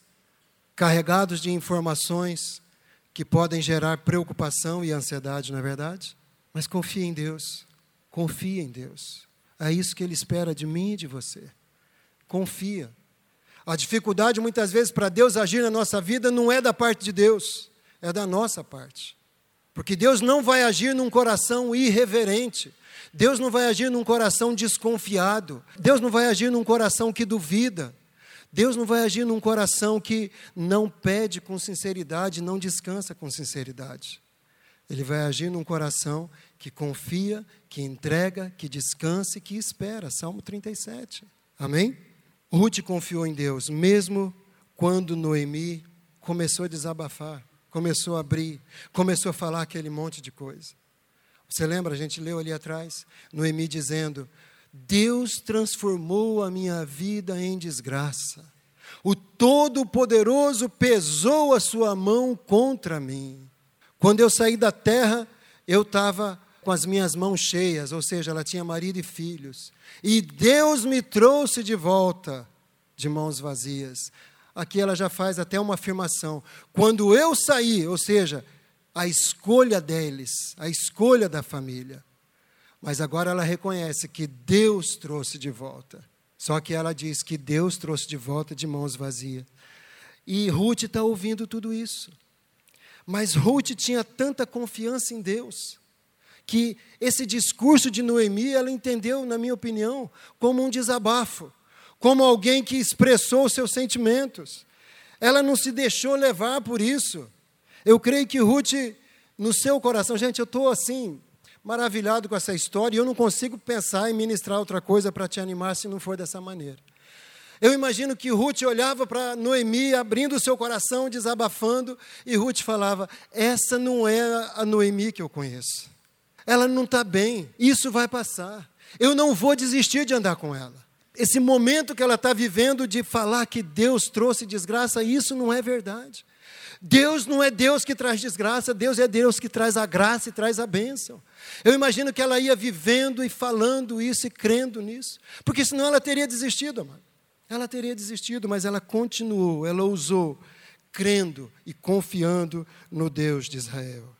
carregados de informações que podem gerar preocupação e ansiedade, não é verdade? Mas confie em Deus. Confie em Deus. É isso que Ele espera de mim e de você. Confia. A dificuldade, muitas vezes, para Deus agir na nossa vida não é da parte de Deus, é da nossa parte. Porque Deus não vai agir num coração irreverente. Deus não vai agir num coração desconfiado. Deus não vai agir num coração que duvida. Deus não vai agir num coração que não pede com sinceridade, não descansa com sinceridade. Ele vai agir num coração que confia, que entrega, que descansa e que espera. Salmo 37. Amém? Ruth confiou em Deus, mesmo quando Noemi começou a desabafar, começou a abrir, começou a falar aquele monte de coisa. Você lembra? A gente leu ali atrás, Noemi dizendo: Deus transformou a minha vida em desgraça. O Todo-Poderoso pesou a sua mão contra mim. Quando eu saí da terra, eu estava com as minhas mãos cheias, ou seja, ela tinha marido e filhos. E Deus me trouxe de volta de mãos vazias. Aqui ela já faz até uma afirmação. Quando eu saí, ou seja, a escolha deles, a escolha da família, mas agora ela reconhece que Deus trouxe de volta. Só que ela diz que Deus trouxe de volta de mãos vazias. E Ruth está ouvindo tudo isso. Mas Ruth tinha tanta confiança em Deus que esse discurso de Noemi, ela entendeu, na minha opinião, como um desabafo, como alguém que expressou seus sentimentos. Ela não se deixou levar por isso. Eu creio que Ruth, no seu coração, gente, eu estou assim, maravilhado com essa história e eu não consigo pensar em ministrar outra coisa para te animar se não for dessa maneira. Eu imagino que Ruth olhava para Noemi, abrindo o seu coração, desabafando, e Ruth falava: Essa não é a Noemi que eu conheço. Ela não está bem, isso vai passar. Eu não vou desistir de andar com ela. Esse momento que ela está vivendo de falar que Deus trouxe desgraça, isso não é verdade. Deus não é Deus que traz desgraça, Deus é Deus que traz a graça e traz a bênção. Eu imagino que ela ia vivendo e falando isso e crendo nisso, porque senão ela teria desistido, amado. Ela teria desistido, mas ela continuou, ela ousou, crendo e confiando no Deus de Israel.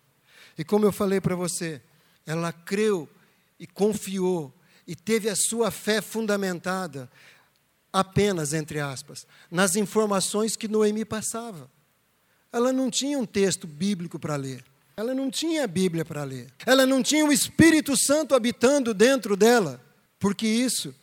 E como eu falei para você, ela creu e confiou e teve a sua fé fundamentada apenas, entre aspas, nas informações que Noemi passava. Ela não tinha um texto bíblico para ler. Ela não tinha a Bíblia para ler. Ela não tinha o Espírito Santo habitando dentro dela, porque isso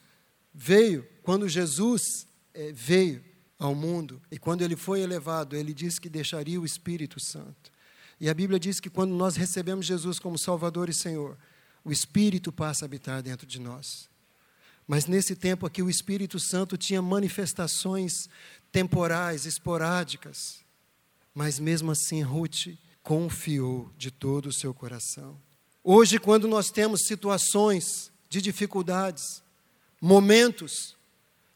veio quando Jesus é, veio ao mundo e quando ele foi elevado, ele disse que deixaria o Espírito Santo. E a Bíblia diz que quando nós recebemos Jesus como Salvador e Senhor, o Espírito passa a habitar dentro de nós. Mas nesse tempo aqui, o Espírito Santo tinha manifestações temporais, esporádicas. Mas mesmo assim, Ruth confiou de todo o seu coração. Hoje, quando nós temos situações de dificuldades, momentos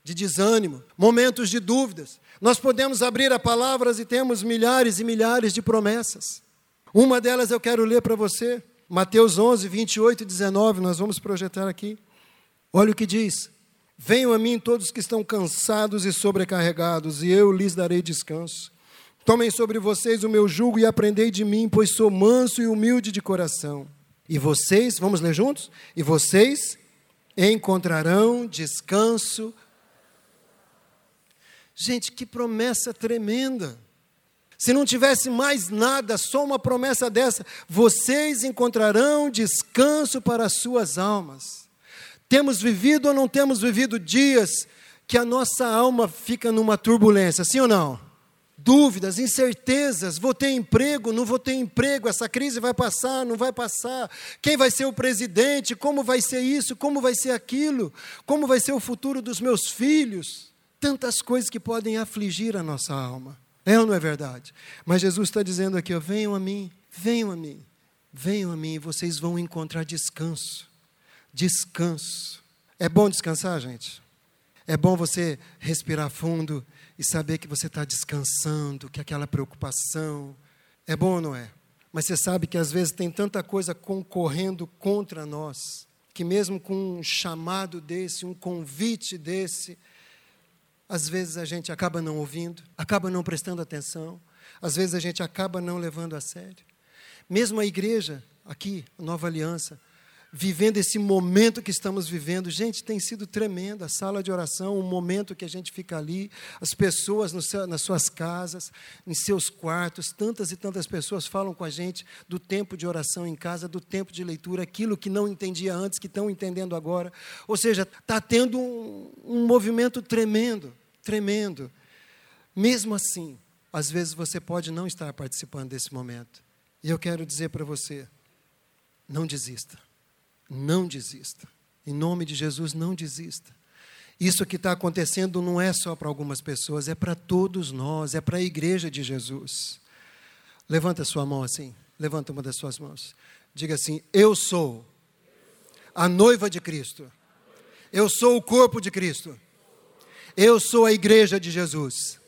de desânimo, momentos de dúvidas. Nós podemos abrir a palavras e temos milhares e milhares de promessas. Uma delas eu quero ler para você, Mateus 11, 28 e 19, nós vamos projetar aqui. Olha o que diz: Venham a mim todos que estão cansados e sobrecarregados, e eu lhes darei descanso. Tomem sobre vocês o meu jugo e aprendei de mim, pois sou manso e humilde de coração. E vocês, vamos ler juntos? E vocês encontrarão descanso Gente, que promessa tremenda. Se não tivesse mais nada, só uma promessa dessa, vocês encontrarão descanso para as suas almas. Temos vivido ou não temos vivido dias que a nossa alma fica numa turbulência, sim ou não? Dúvidas, incertezas, vou ter emprego, não vou ter emprego, essa crise vai passar, não vai passar, quem vai ser o presidente, como vai ser isso, como vai ser aquilo, como vai ser o futuro dos meus filhos tantas coisas que podem afligir a nossa alma. É ou não é verdade? Mas Jesus está dizendo aqui: ó, venham a mim, venham a mim, venham a mim e vocês vão encontrar descanso. Descanso. É bom descansar, gente? É bom você respirar fundo e saber que você está descansando, que aquela preocupação. É bom ou não é? Mas você sabe que às vezes tem tanta coisa concorrendo contra nós, que mesmo com um chamado desse, um convite desse, às vezes a gente acaba não ouvindo, acaba não prestando atenção, às vezes a gente acaba não levando a sério. Mesmo a igreja, aqui, Nova Aliança, vivendo esse momento que estamos vivendo. Gente, tem sido tremendo a sala de oração, o momento que a gente fica ali, as pessoas seu, nas suas casas, em seus quartos, tantas e tantas pessoas falam com a gente do tempo de oração em casa, do tempo de leitura, aquilo que não entendia antes, que estão entendendo agora. Ou seja, está tendo um, um movimento tremendo, tremendo. Mesmo assim, às vezes você pode não estar participando desse momento. E eu quero dizer para você: não desista. Não desista. Em nome de Jesus, não desista. Isso que está acontecendo não é só para algumas pessoas, é para todos nós, é para a igreja de Jesus. Levanta sua mão assim, levanta uma das suas mãos. Diga assim: Eu sou a noiva de Cristo. Eu sou o corpo de Cristo. Eu sou a igreja de Jesus.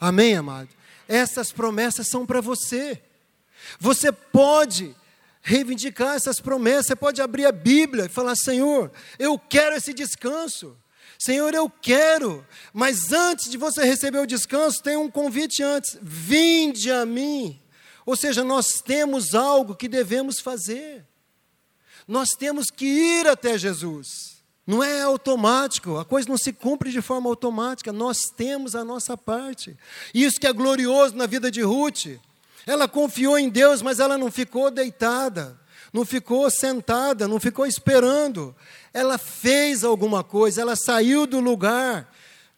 Amém, amado? Essas promessas são para você. Você pode reivindicar essas promessas. Você pode abrir a Bíblia e falar: Senhor, eu quero esse descanso. Senhor, eu quero. Mas antes de você receber o descanso, tem um convite antes: vinde a mim. Ou seja, nós temos algo que devemos fazer. Nós temos que ir até Jesus. Não é automático, a coisa não se cumpre de forma automática, nós temos a nossa parte. Isso que é glorioso na vida de Ruth. Ela confiou em Deus, mas ela não ficou deitada. não ficou sentada, não ficou esperando. Ela fez alguma coisa, ela saiu do lugar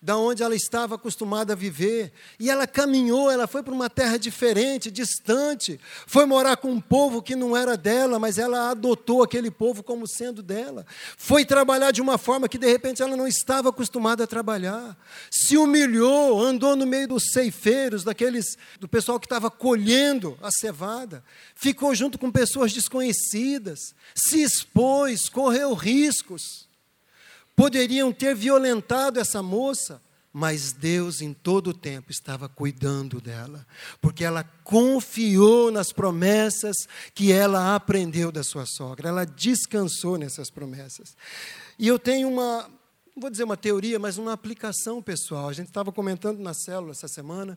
da onde ela estava acostumada a viver. E ela caminhou, ela foi para uma terra diferente, distante, foi morar com um povo que não era dela, mas ela adotou aquele povo como sendo dela. Foi trabalhar de uma forma que de repente ela não estava acostumada a trabalhar. Se humilhou, andou no meio dos ceifeiros, daqueles do pessoal que estava colhendo a cevada, ficou junto com pessoas desconhecidas, se expôs, correu riscos poderiam ter violentado essa moça, mas Deus em todo o tempo estava cuidando dela, porque ela confiou nas promessas que ela aprendeu da sua sogra, ela descansou nessas promessas. E eu tenho uma, não vou dizer uma teoria, mas uma aplicação pessoal. A gente estava comentando na célula essa semana.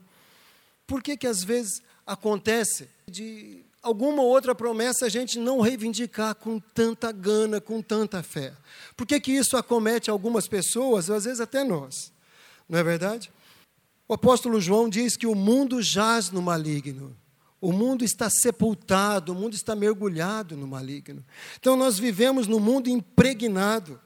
Por que, que às vezes acontece de alguma outra promessa a gente não reivindicar com tanta gana, com tanta fé. Por que, que isso acomete algumas pessoas, às vezes até nós? Não é verdade? O apóstolo João diz que o mundo jaz no maligno. O mundo está sepultado, o mundo está mergulhado no maligno. Então nós vivemos num mundo impregnado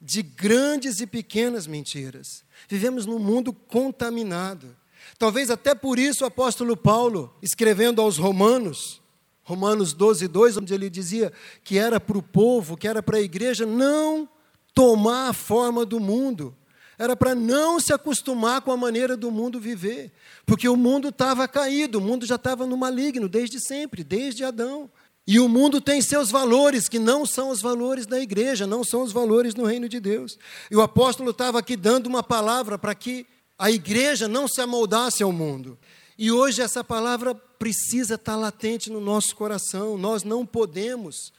de grandes e pequenas mentiras. Vivemos num mundo contaminado. Talvez até por isso o apóstolo Paulo, escrevendo aos Romanos, Romanos 12, 2, onde ele dizia que era para o povo, que era para a igreja não tomar a forma do mundo, era para não se acostumar com a maneira do mundo viver, porque o mundo estava caído, o mundo já estava no maligno desde sempre, desde Adão. E o mundo tem seus valores, que não são os valores da igreja, não são os valores no reino de Deus. E o apóstolo estava aqui dando uma palavra para que a igreja não se amoldasse ao mundo. E hoje essa palavra precisa estar latente no nosso coração. Nós não podemos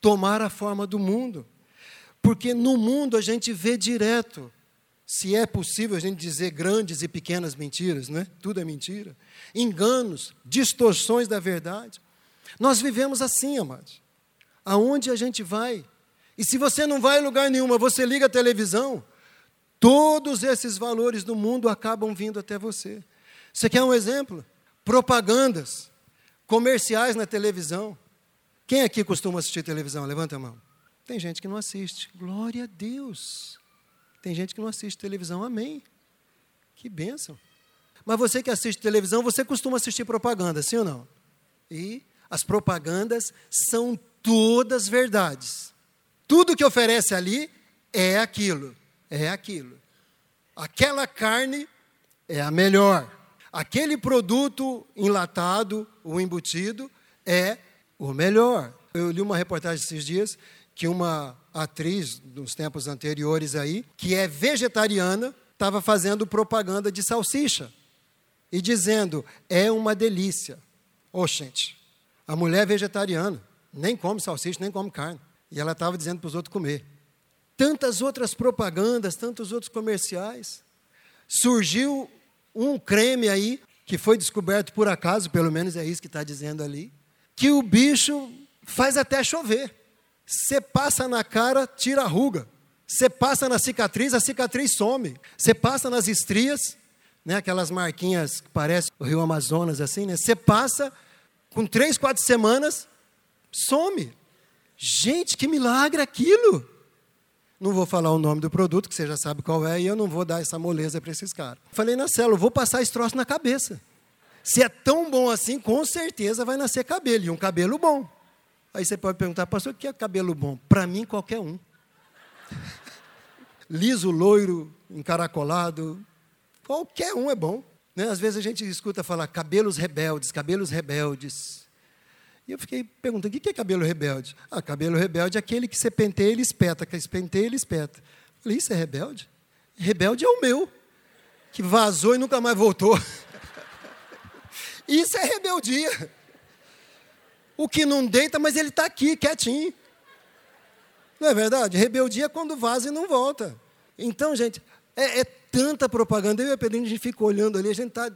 tomar a forma do mundo, porque no mundo a gente vê direto. Se é possível a gente dizer grandes e pequenas mentiras, não é? Tudo é mentira. Enganos, distorções da verdade. Nós vivemos assim, amados. Aonde a gente vai? E se você não vai em lugar nenhum, você liga a televisão, todos esses valores do mundo acabam vindo até você. Você quer um exemplo? Propagandas, comerciais na televisão. Quem aqui costuma assistir televisão? Levanta a mão. Tem gente que não assiste. Glória a Deus. Tem gente que não assiste televisão. Amém. Que bênção. Mas você que assiste televisão, você costuma assistir propaganda, sim ou não? E as propagandas são todas verdades. Tudo que oferece ali é aquilo. É aquilo. Aquela carne é a melhor aquele produto enlatado, o embutido, é o melhor. Eu li uma reportagem esses dias que uma atriz dos tempos anteriores aí, que é vegetariana, estava fazendo propaganda de salsicha e dizendo: é uma delícia. Oxente, a mulher é vegetariana, nem come salsicha, nem come carne. E ela estava dizendo para os outros comer. Tantas outras propagandas, tantos outros comerciais. Surgiu um creme aí, que foi descoberto por acaso, pelo menos é isso que está dizendo ali, que o bicho faz até chover. Você passa na cara, tira a ruga. Você passa na cicatriz, a cicatriz some. Você passa nas estrias, né, aquelas marquinhas que parecem o rio Amazonas, assim, né? Você passa, com três, quatro semanas, some. Gente, que milagre aquilo! Não vou falar o nome do produto, que você já sabe qual é, e eu não vou dar essa moleza para esses caras. Falei na célula, vou passar esse troço na cabeça. Se é tão bom assim, com certeza vai nascer cabelo, e um cabelo bom. Aí você pode perguntar, pastor, o que é cabelo bom? Para mim, qualquer um. Liso, loiro, encaracolado, qualquer um é bom. Né? Às vezes a gente escuta falar cabelos rebeldes, cabelos rebeldes. E eu fiquei perguntando: o que é cabelo rebelde? Ah, cabelo rebelde é aquele que você penteia, ele espeta, que você penteia, ele espeta. Falei: isso é rebelde? Rebelde é o meu, que vazou e nunca mais voltou. isso é rebeldia. O que não deita, mas ele está aqui, quietinho. Não é verdade? Rebeldia é quando vaza e não volta. Então, gente, é, é tanta propaganda. Eu e a Pedrinho, a gente fica olhando ali, a gente está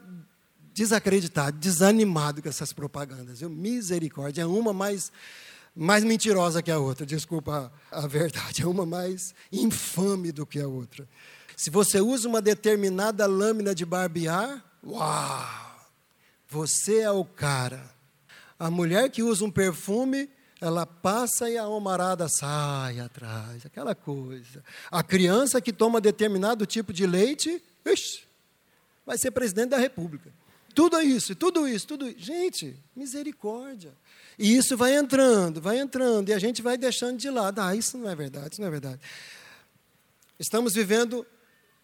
desacreditado, desanimado com essas propagandas. Eu, misericórdia, é uma mais, mais mentirosa que a outra, desculpa a, verdade, é uma mais infame do que a outra. Se você usa uma determinada lâmina de barbear, uau, você é o cara. A mulher que usa um perfume ela passa e a almarada sai atrás, aquela coisa. A criança que toma determinado tipo de leite, ixi, vai ser presidente da República. Tudo isso, tudo isso, tudo isso. Gente, misericórdia. E isso vai entrando, vai entrando, e a gente vai deixando de lado. Ah, isso não é verdade, isso não é verdade. Estamos vivendo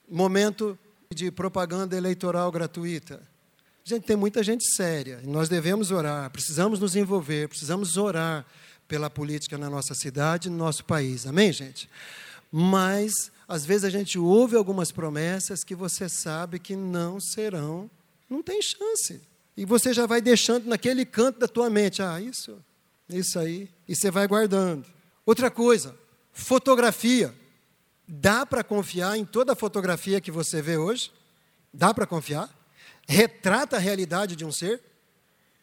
momento de propaganda eleitoral gratuita. Gente, tem muita gente séria. Nós devemos orar, precisamos nos envolver, precisamos orar pela política na nossa cidade, no nosso país. Amém, gente? Mas, às vezes, a gente ouve algumas promessas que você sabe que não serão, não tem chance. E você já vai deixando naquele canto da tua mente, ah, isso, isso aí, e você vai guardando. Outra coisa, fotografia. Dá para confiar em toda a fotografia que você vê hoje? Dá para confiar? Retrata a realidade de um ser?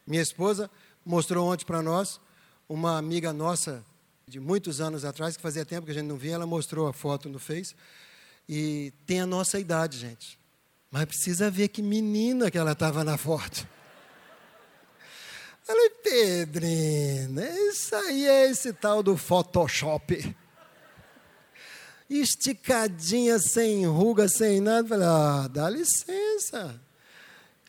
Minha esposa mostrou ontem para nós uma amiga nossa de muitos anos atrás, que fazia tempo que a gente não via, ela mostrou a foto no Face. E tem a nossa idade, gente. Mas precisa ver que menina que ela estava na foto. Falei, Pedrina, isso aí é esse tal do Photoshop. Esticadinha, sem ruga, sem nada. Falei, ah, dá licença.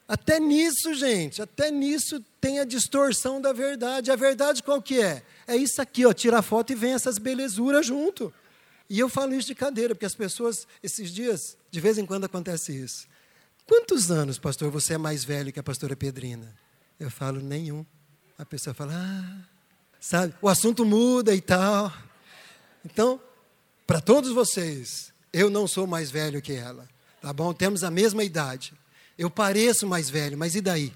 Até nisso, gente, até nisso tem a distorção da verdade. A verdade qual que é? É isso aqui, ó, tira a foto e vem essas belezuras junto. E eu falo isso de cadeira, porque as pessoas, esses dias, de vez em quando acontece isso. Quantos anos, pastor, você é mais velho que a pastora Pedrina? Eu falo, nenhum. A pessoa fala, ah, sabe, o assunto muda e tal. Então, para todos vocês, eu não sou mais velho que ela, tá bom? Temos a mesma idade. Eu pareço mais velho, mas e daí?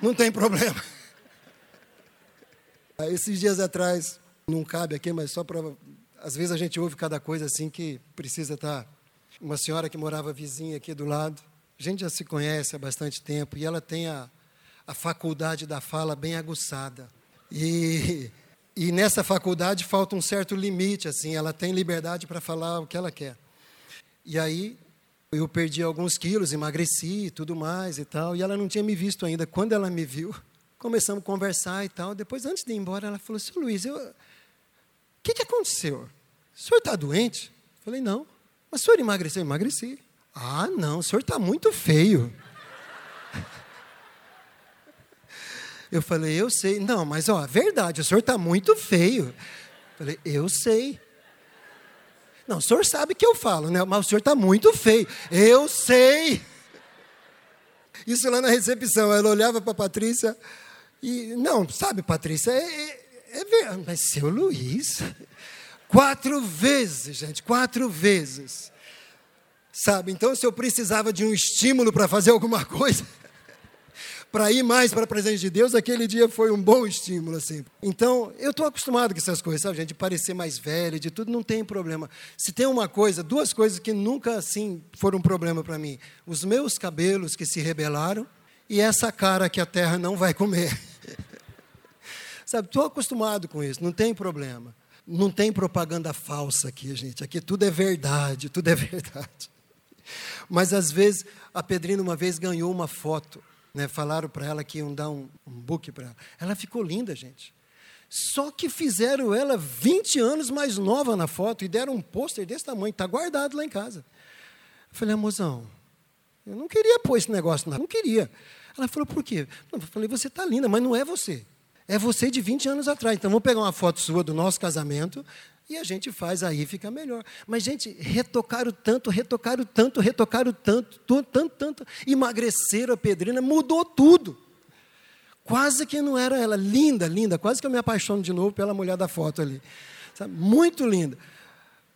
Não tem problema. Esses dias atrás, não cabe aqui, mas só para. Às vezes a gente ouve cada coisa assim que precisa estar. Tá, uma senhora que morava vizinha aqui do lado, a gente já se conhece há bastante tempo e ela tem a, a faculdade da fala bem aguçada. E, e nessa faculdade falta um certo limite, assim, ela tem liberdade para falar o que ela quer. E aí eu perdi alguns quilos, emagreci e tudo mais e tal, e ela não tinha me visto ainda. Quando ela me viu, começamos a conversar e tal. Depois, antes de ir embora, ela falou: Seu Luiz, eu... o que, que aconteceu? O senhor está doente? Eu falei: Não. Mas o senhor emagreceu? Eu emagreci. Ah, não, o senhor está muito feio. Eu falei: Eu sei. Não, mas ó, verdade, o senhor está muito feio. Eu falei: Eu sei. Não, o senhor sabe que eu falo, né? Mas o senhor está muito feio. Eu sei. Isso lá na recepção. Ela olhava para a Patrícia e, não, sabe, Patrícia, é, é, é. Mas seu Luiz. Quatro vezes, gente, quatro vezes. Sabe? Então, se eu precisava de um estímulo para fazer alguma coisa para ir mais para a presença de Deus, aquele dia foi um bom estímulo, assim. Então, eu estou acostumado com essas coisas, sabe, gente? De parecer mais velho, de tudo, não tem problema. Se tem uma coisa, duas coisas que nunca, assim, foram um problema para mim: os meus cabelos que se rebelaram e essa cara que a terra não vai comer. sabe, estou acostumado com isso, não tem problema. Não tem propaganda falsa aqui, gente. Aqui tudo é verdade, tudo é verdade. Mas às vezes, a Pedrina uma vez ganhou uma foto né, falaram para ela que iam dar um, um book para ela. Ela ficou linda, gente. Só que fizeram ela 20 anos mais nova na foto e deram um pôster desse tamanho, está guardado lá em casa. Eu falei, mozão, eu não queria pôr esse negócio, não, não queria. Ela falou, por quê? Eu falei, você está linda, mas não é você. É você de 20 anos atrás. Então, vamos pegar uma foto sua do nosso casamento e a gente faz aí, fica melhor. Mas, gente, retocaram tanto, retocaram tanto, retocaram tanto, tanto, tanto, tanto. Emagreceram a pedrina, mudou tudo. Quase que não era ela. Linda, linda. Quase que eu me apaixono de novo pela mulher da foto ali. Sabe? Muito linda.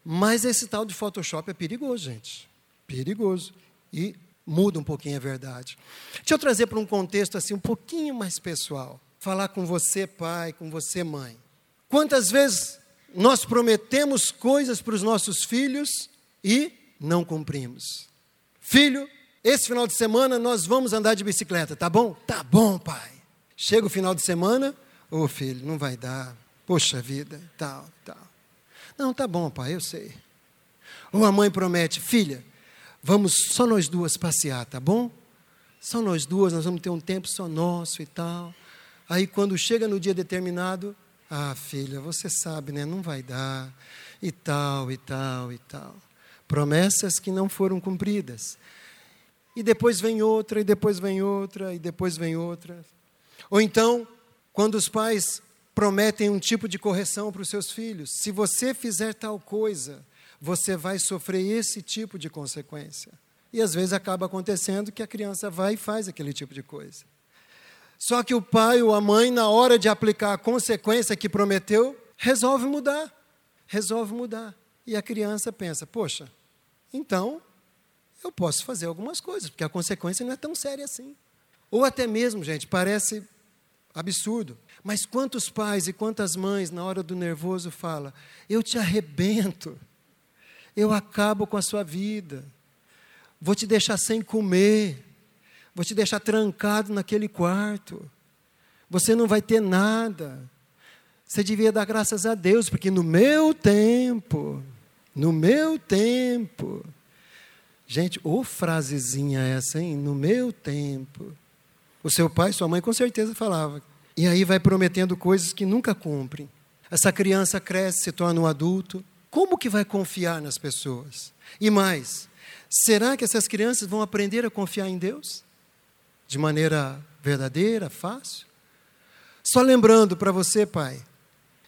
Mas esse tal de Photoshop é perigoso, gente. Perigoso. E muda um pouquinho a verdade. Deixa eu trazer para um contexto assim um pouquinho mais pessoal. Falar com você, pai, com você, mãe. Quantas vezes nós prometemos coisas para os nossos filhos e não cumprimos. Filho, esse final de semana nós vamos andar de bicicleta, tá bom? Tá bom, pai. Chega o final de semana, ô oh, filho, não vai dar. Poxa vida, tal, tal. Não, tá bom, pai, eu sei. Ou a mãe promete, filha, vamos só nós duas passear, tá bom? Só nós duas, nós vamos ter um tempo só nosso e tal. Aí quando chega no dia determinado, ah, filha, você sabe, né? Não vai dar, e tal, e tal, e tal. Promessas que não foram cumpridas. E depois vem outra, e depois vem outra, e depois vem outra. Ou então, quando os pais prometem um tipo de correção para os seus filhos, se você fizer tal coisa, você vai sofrer esse tipo de consequência. E às vezes acaba acontecendo que a criança vai e faz aquele tipo de coisa. Só que o pai ou a mãe, na hora de aplicar a consequência que prometeu, resolve mudar. Resolve mudar. E a criança pensa: poxa, então eu posso fazer algumas coisas, porque a consequência não é tão séria assim. Ou até mesmo, gente, parece absurdo, mas quantos pais e quantas mães, na hora do nervoso, falam: eu te arrebento, eu acabo com a sua vida, vou te deixar sem comer, vou te deixar trancado naquele quarto, você não vai ter nada. Você devia dar graças a Deus, porque no meu tempo, no meu tempo, gente, ô frasezinha essa, hein? No meu tempo. O seu pai, sua mãe com certeza falava. E aí vai prometendo coisas que nunca cumprem. Essa criança cresce, se torna um adulto. Como que vai confiar nas pessoas? E mais, Será que essas crianças vão aprender a confiar em Deus? De maneira verdadeira, fácil? Só lembrando para você, pai,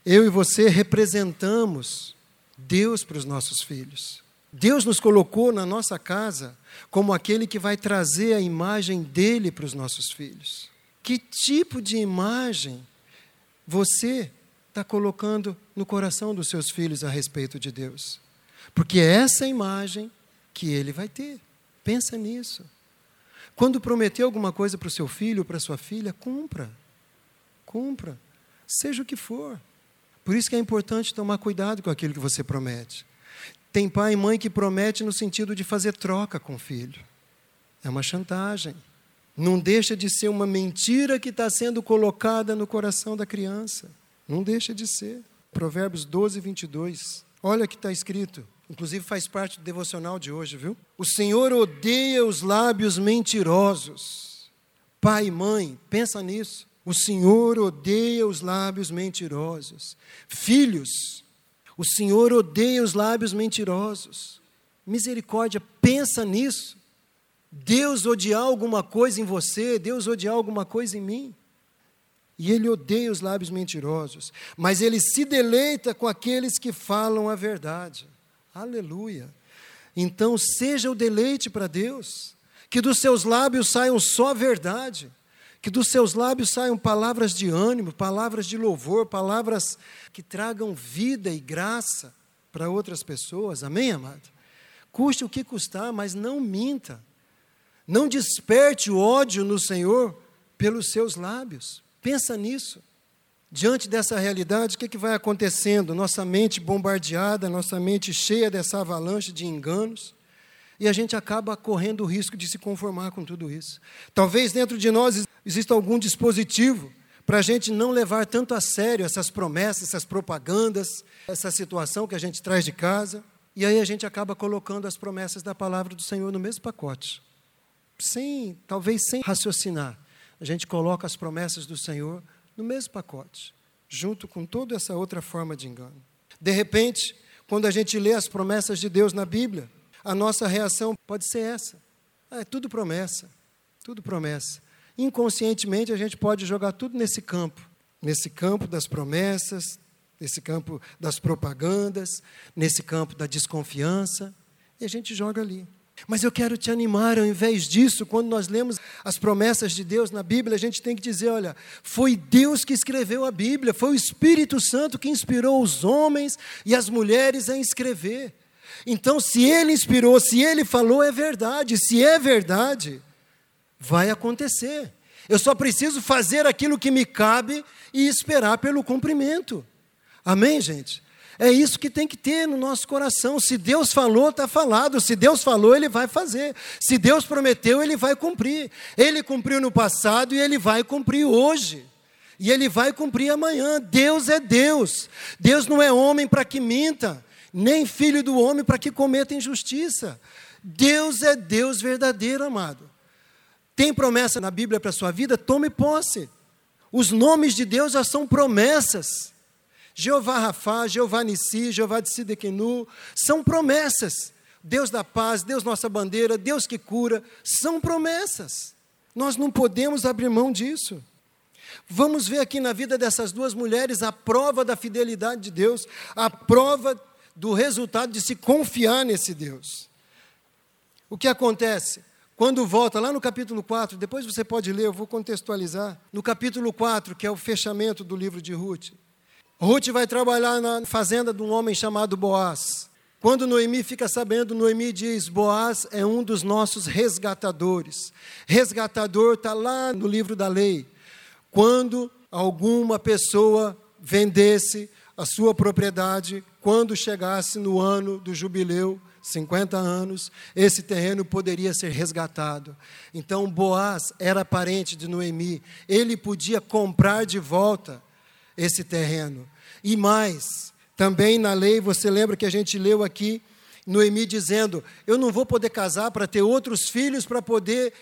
eu e você representamos Deus para os nossos filhos. Deus nos colocou na nossa casa como aquele que vai trazer a imagem dele para os nossos filhos. Que tipo de imagem você está colocando no coração dos seus filhos a respeito de Deus? Porque é essa imagem que ele vai ter. Pensa nisso. Quando prometer alguma coisa para o seu filho ou para sua filha, cumpra. Cumpra. Seja o que for. Por isso que é importante tomar cuidado com aquilo que você promete. Tem pai e mãe que promete no sentido de fazer troca com o filho. É uma chantagem. Não deixa de ser uma mentira que está sendo colocada no coração da criança. Não deixa de ser. Provérbios 12, 22. Olha o que está escrito. Inclusive faz parte do devocional de hoje, viu? O Senhor odeia os lábios mentirosos. Pai e mãe, pensa nisso. O Senhor odeia os lábios mentirosos. Filhos, o Senhor odeia os lábios mentirosos. Misericórdia, pensa nisso. Deus odiar alguma coisa em você, Deus odiar alguma coisa em mim. E ele odeia os lábios mentirosos, mas ele se deleita com aqueles que falam a verdade. Aleluia. Então, seja o deleite para Deus, que dos seus lábios saiam só verdade, que dos seus lábios saiam palavras de ânimo, palavras de louvor, palavras que tragam vida e graça para outras pessoas. Amém, amado? Custe o que custar, mas não minta. Não desperte o ódio no Senhor pelos seus lábios. Pensa nisso. Diante dessa realidade, o que, é que vai acontecendo? Nossa mente bombardeada, nossa mente cheia dessa avalanche de enganos, e a gente acaba correndo o risco de se conformar com tudo isso. Talvez dentro de nós exista algum dispositivo para a gente não levar tanto a sério essas promessas, essas propagandas, essa situação que a gente traz de casa, e aí a gente acaba colocando as promessas da palavra do Senhor no mesmo pacote, sem, talvez sem raciocinar. A gente coloca as promessas do Senhor no mesmo pacote, junto com toda essa outra forma de engano. De repente, quando a gente lê as promessas de Deus na Bíblia, a nossa reação pode ser essa: ah, é tudo promessa, tudo promessa. Inconscientemente, a gente pode jogar tudo nesse campo nesse campo das promessas, nesse campo das propagandas, nesse campo da desconfiança, e a gente joga ali. Mas eu quero te animar, ao invés disso, quando nós lemos as promessas de Deus na Bíblia, a gente tem que dizer: olha, foi Deus que escreveu a Bíblia, foi o Espírito Santo que inspirou os homens e as mulheres a escrever. Então, se Ele inspirou, se Ele falou, é verdade. Se é verdade, vai acontecer. Eu só preciso fazer aquilo que me cabe e esperar pelo cumprimento. Amém, gente? É isso que tem que ter no nosso coração. Se Deus falou, está falado. Se Deus falou, Ele vai fazer. Se Deus prometeu, Ele vai cumprir. Ele cumpriu no passado e Ele vai cumprir hoje. E Ele vai cumprir amanhã. Deus é Deus. Deus não é homem para que minta, nem filho do homem para que cometa injustiça. Deus é Deus verdadeiro, amado. Tem promessa na Bíblia para a sua vida? Tome posse. Os nomes de Deus já são promessas. Jeová Rafá, Jeová Nissi, Jeová de Sidequenu, são promessas. Deus da paz, Deus nossa bandeira, Deus que cura, são promessas. Nós não podemos abrir mão disso. Vamos ver aqui na vida dessas duas mulheres a prova da fidelidade de Deus, a prova do resultado de se confiar nesse Deus. O que acontece? Quando volta lá no capítulo 4, depois você pode ler, eu vou contextualizar. No capítulo 4, que é o fechamento do livro de Ruth. Ruth vai trabalhar na fazenda de um homem chamado Boaz. Quando Noemi fica sabendo, Noemi diz: Boaz é um dos nossos resgatadores. Resgatador está lá no livro da lei. Quando alguma pessoa vendesse a sua propriedade, quando chegasse no ano do jubileu, 50 anos, esse terreno poderia ser resgatado. Então Boaz era parente de Noemi, ele podia comprar de volta esse terreno. E mais, também na lei, você lembra que a gente leu aqui, Noemi dizendo: Eu não vou poder casar para ter outros filhos, para poder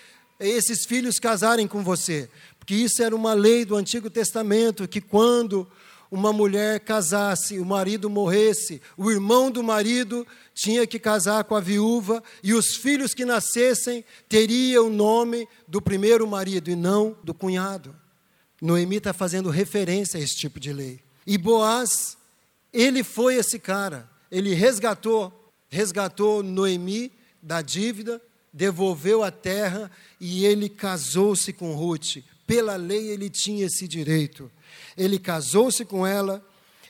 esses filhos casarem com você. Porque isso era uma lei do Antigo Testamento, que quando uma mulher casasse, o marido morresse, o irmão do marido tinha que casar com a viúva e os filhos que nascessem teriam o nome do primeiro marido e não do cunhado. Noemi está fazendo referência a esse tipo de lei. E Boaz ele foi esse cara, ele resgatou, resgatou Noemi da dívida, devolveu a terra e ele casou-se com Ruth. Pela lei ele tinha esse direito. Ele casou-se com ela,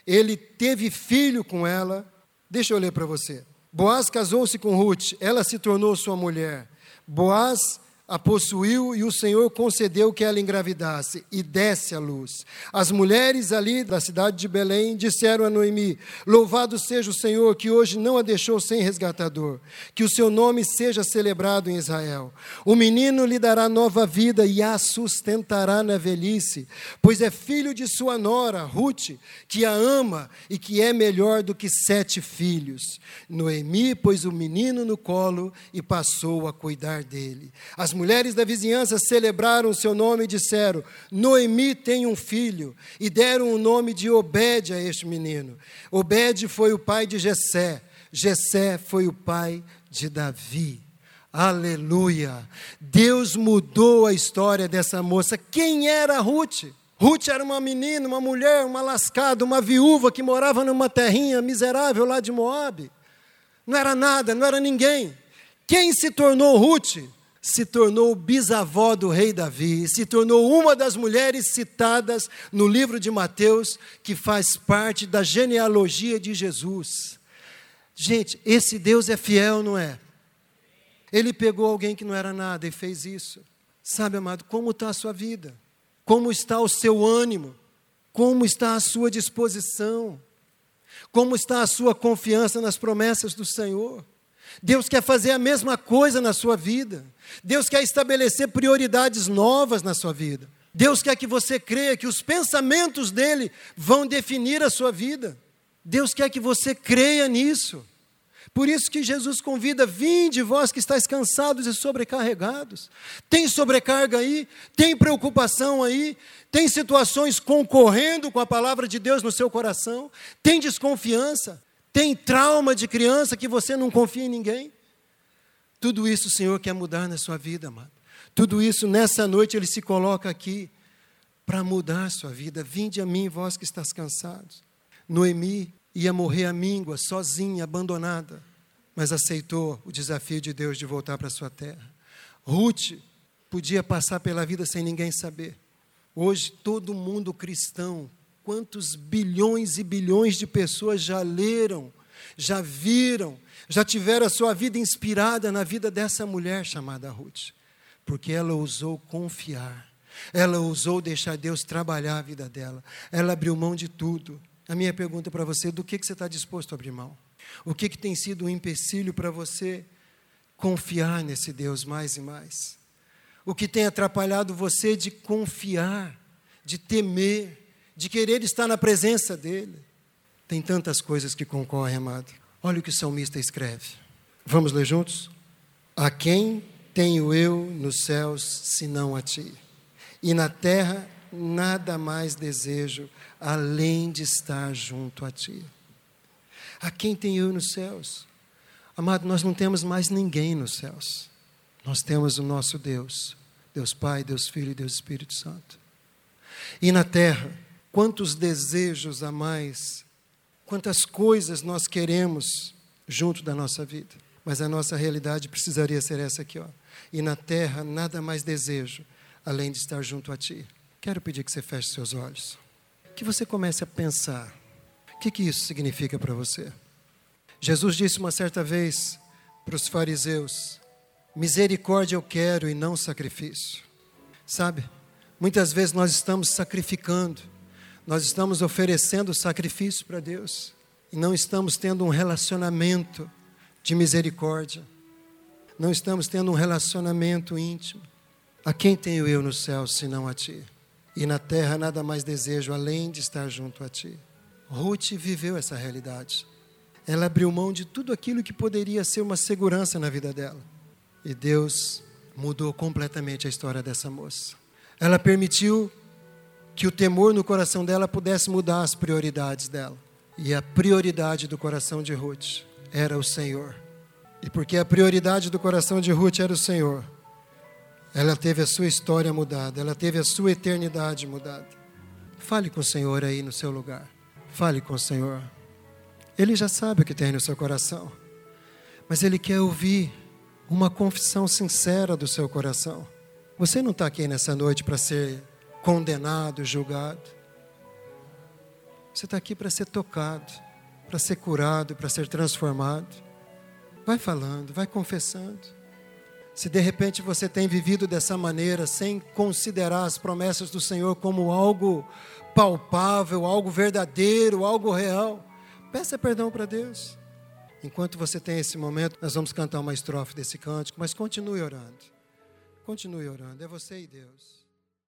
ele teve filho com ela. Deixa eu ler para você. Boaz casou-se com Ruth, ela se tornou sua mulher. Boaz a possuiu e o Senhor concedeu que ela engravidasse e desse à luz. As mulheres ali da cidade de Belém disseram a Noemi: Louvado seja o Senhor que hoje não a deixou sem resgatador, que o seu nome seja celebrado em Israel. O menino lhe dará nova vida e a sustentará na velhice, pois é filho de sua nora, Ruth, que a ama e que é melhor do que sete filhos. Noemi pôs o menino no colo e passou a cuidar dele. As mulheres da vizinhança celebraram seu nome e disseram: Noemi tem um filho, e deram o nome de Obed a este menino. Obed foi o pai de Jessé, Jessé foi o pai de Davi. Aleluia! Deus mudou a história dessa moça. Quem era Ruth? Ruth era uma menina, uma mulher, uma lascada, uma viúva que morava numa terrinha miserável lá de Moabe. Não era nada, não era ninguém. Quem se tornou Ruth? Se tornou bisavó do rei Davi, se tornou uma das mulheres citadas no livro de Mateus, que faz parte da genealogia de Jesus. Gente, esse Deus é fiel, não é? Ele pegou alguém que não era nada e fez isso. Sabe, amado, como está a sua vida? Como está o seu ânimo? Como está a sua disposição? Como está a sua confiança nas promessas do Senhor? Deus quer fazer a mesma coisa na sua vida. Deus quer estabelecer prioridades novas na sua vida. Deus quer que você creia que os pensamentos dele vão definir a sua vida. Deus quer que você creia nisso. Por isso que Jesus convida: vinde vós que estáis cansados e sobrecarregados. Tem sobrecarga aí, tem preocupação aí, tem situações concorrendo com a palavra de Deus no seu coração, tem desconfiança. Tem trauma de criança que você não confia em ninguém? Tudo isso o Senhor quer mudar na sua vida, amado. Tudo isso nessa noite Ele se coloca aqui para mudar a sua vida. Vinde a mim, vós que estás cansados. Noemi ia morrer à míngua, sozinha, abandonada, mas aceitou o desafio de Deus de voltar para sua terra. Ruth podia passar pela vida sem ninguém saber. Hoje todo mundo cristão quantos bilhões e bilhões de pessoas já leram, já viram, já tiveram a sua vida inspirada na vida dessa mulher chamada Ruth, porque ela ousou confiar, ela ousou deixar Deus trabalhar a vida dela, ela abriu mão de tudo. A minha pergunta para você: do que, que você está disposto a abrir mão? O que, que tem sido um empecilho para você confiar nesse Deus mais e mais? O que tem atrapalhado você de confiar, de temer, de querer estar na presença dEle. Tem tantas coisas que concorrem, amado. Olha o que o salmista escreve. Vamos ler juntos? A quem tenho eu nos céus, senão a ti? E na terra, nada mais desejo além de estar junto a Ti. A quem tem eu nos céus? Amado, nós não temos mais ninguém nos céus. Nós temos o nosso Deus, Deus Pai, Deus Filho e Deus Espírito Santo. E na terra, quantos desejos a mais, quantas coisas nós queremos junto da nossa vida. Mas a nossa realidade precisaria ser essa aqui, ó. E na terra nada mais desejo além de estar junto a ti. Quero pedir que você feche seus olhos. Que você comece a pensar. O que, que isso significa para você? Jesus disse uma certa vez para os fariseus: Misericórdia eu quero e não sacrifício. Sabe? Muitas vezes nós estamos sacrificando, nós estamos oferecendo sacrifício para Deus e não estamos tendo um relacionamento de misericórdia, não estamos tendo um relacionamento íntimo. A quem tenho eu no céu senão a Ti? E na terra nada mais desejo além de estar junto a Ti. Ruth viveu essa realidade. Ela abriu mão de tudo aquilo que poderia ser uma segurança na vida dela. E Deus mudou completamente a história dessa moça. Ela permitiu que o temor no coração dela pudesse mudar as prioridades dela. E a prioridade do coração de Ruth era o Senhor. E porque a prioridade do coração de Ruth era o Senhor, ela teve a sua história mudada, ela teve a sua eternidade mudada. Fale com o Senhor aí no seu lugar. Fale com o Senhor. Ele já sabe o que tem no seu coração, mas ele quer ouvir uma confissão sincera do seu coração. Você não está aqui nessa noite para ser condenado, julgado. Você está aqui para ser tocado, para ser curado, para ser transformado. Vai falando, vai confessando. Se de repente você tem vivido dessa maneira, sem considerar as promessas do Senhor como algo palpável, algo verdadeiro, algo real, peça perdão para Deus. Enquanto você tem esse momento, nós vamos cantar uma estrofe desse cântico, mas continue orando. Continue orando. É você e Deus.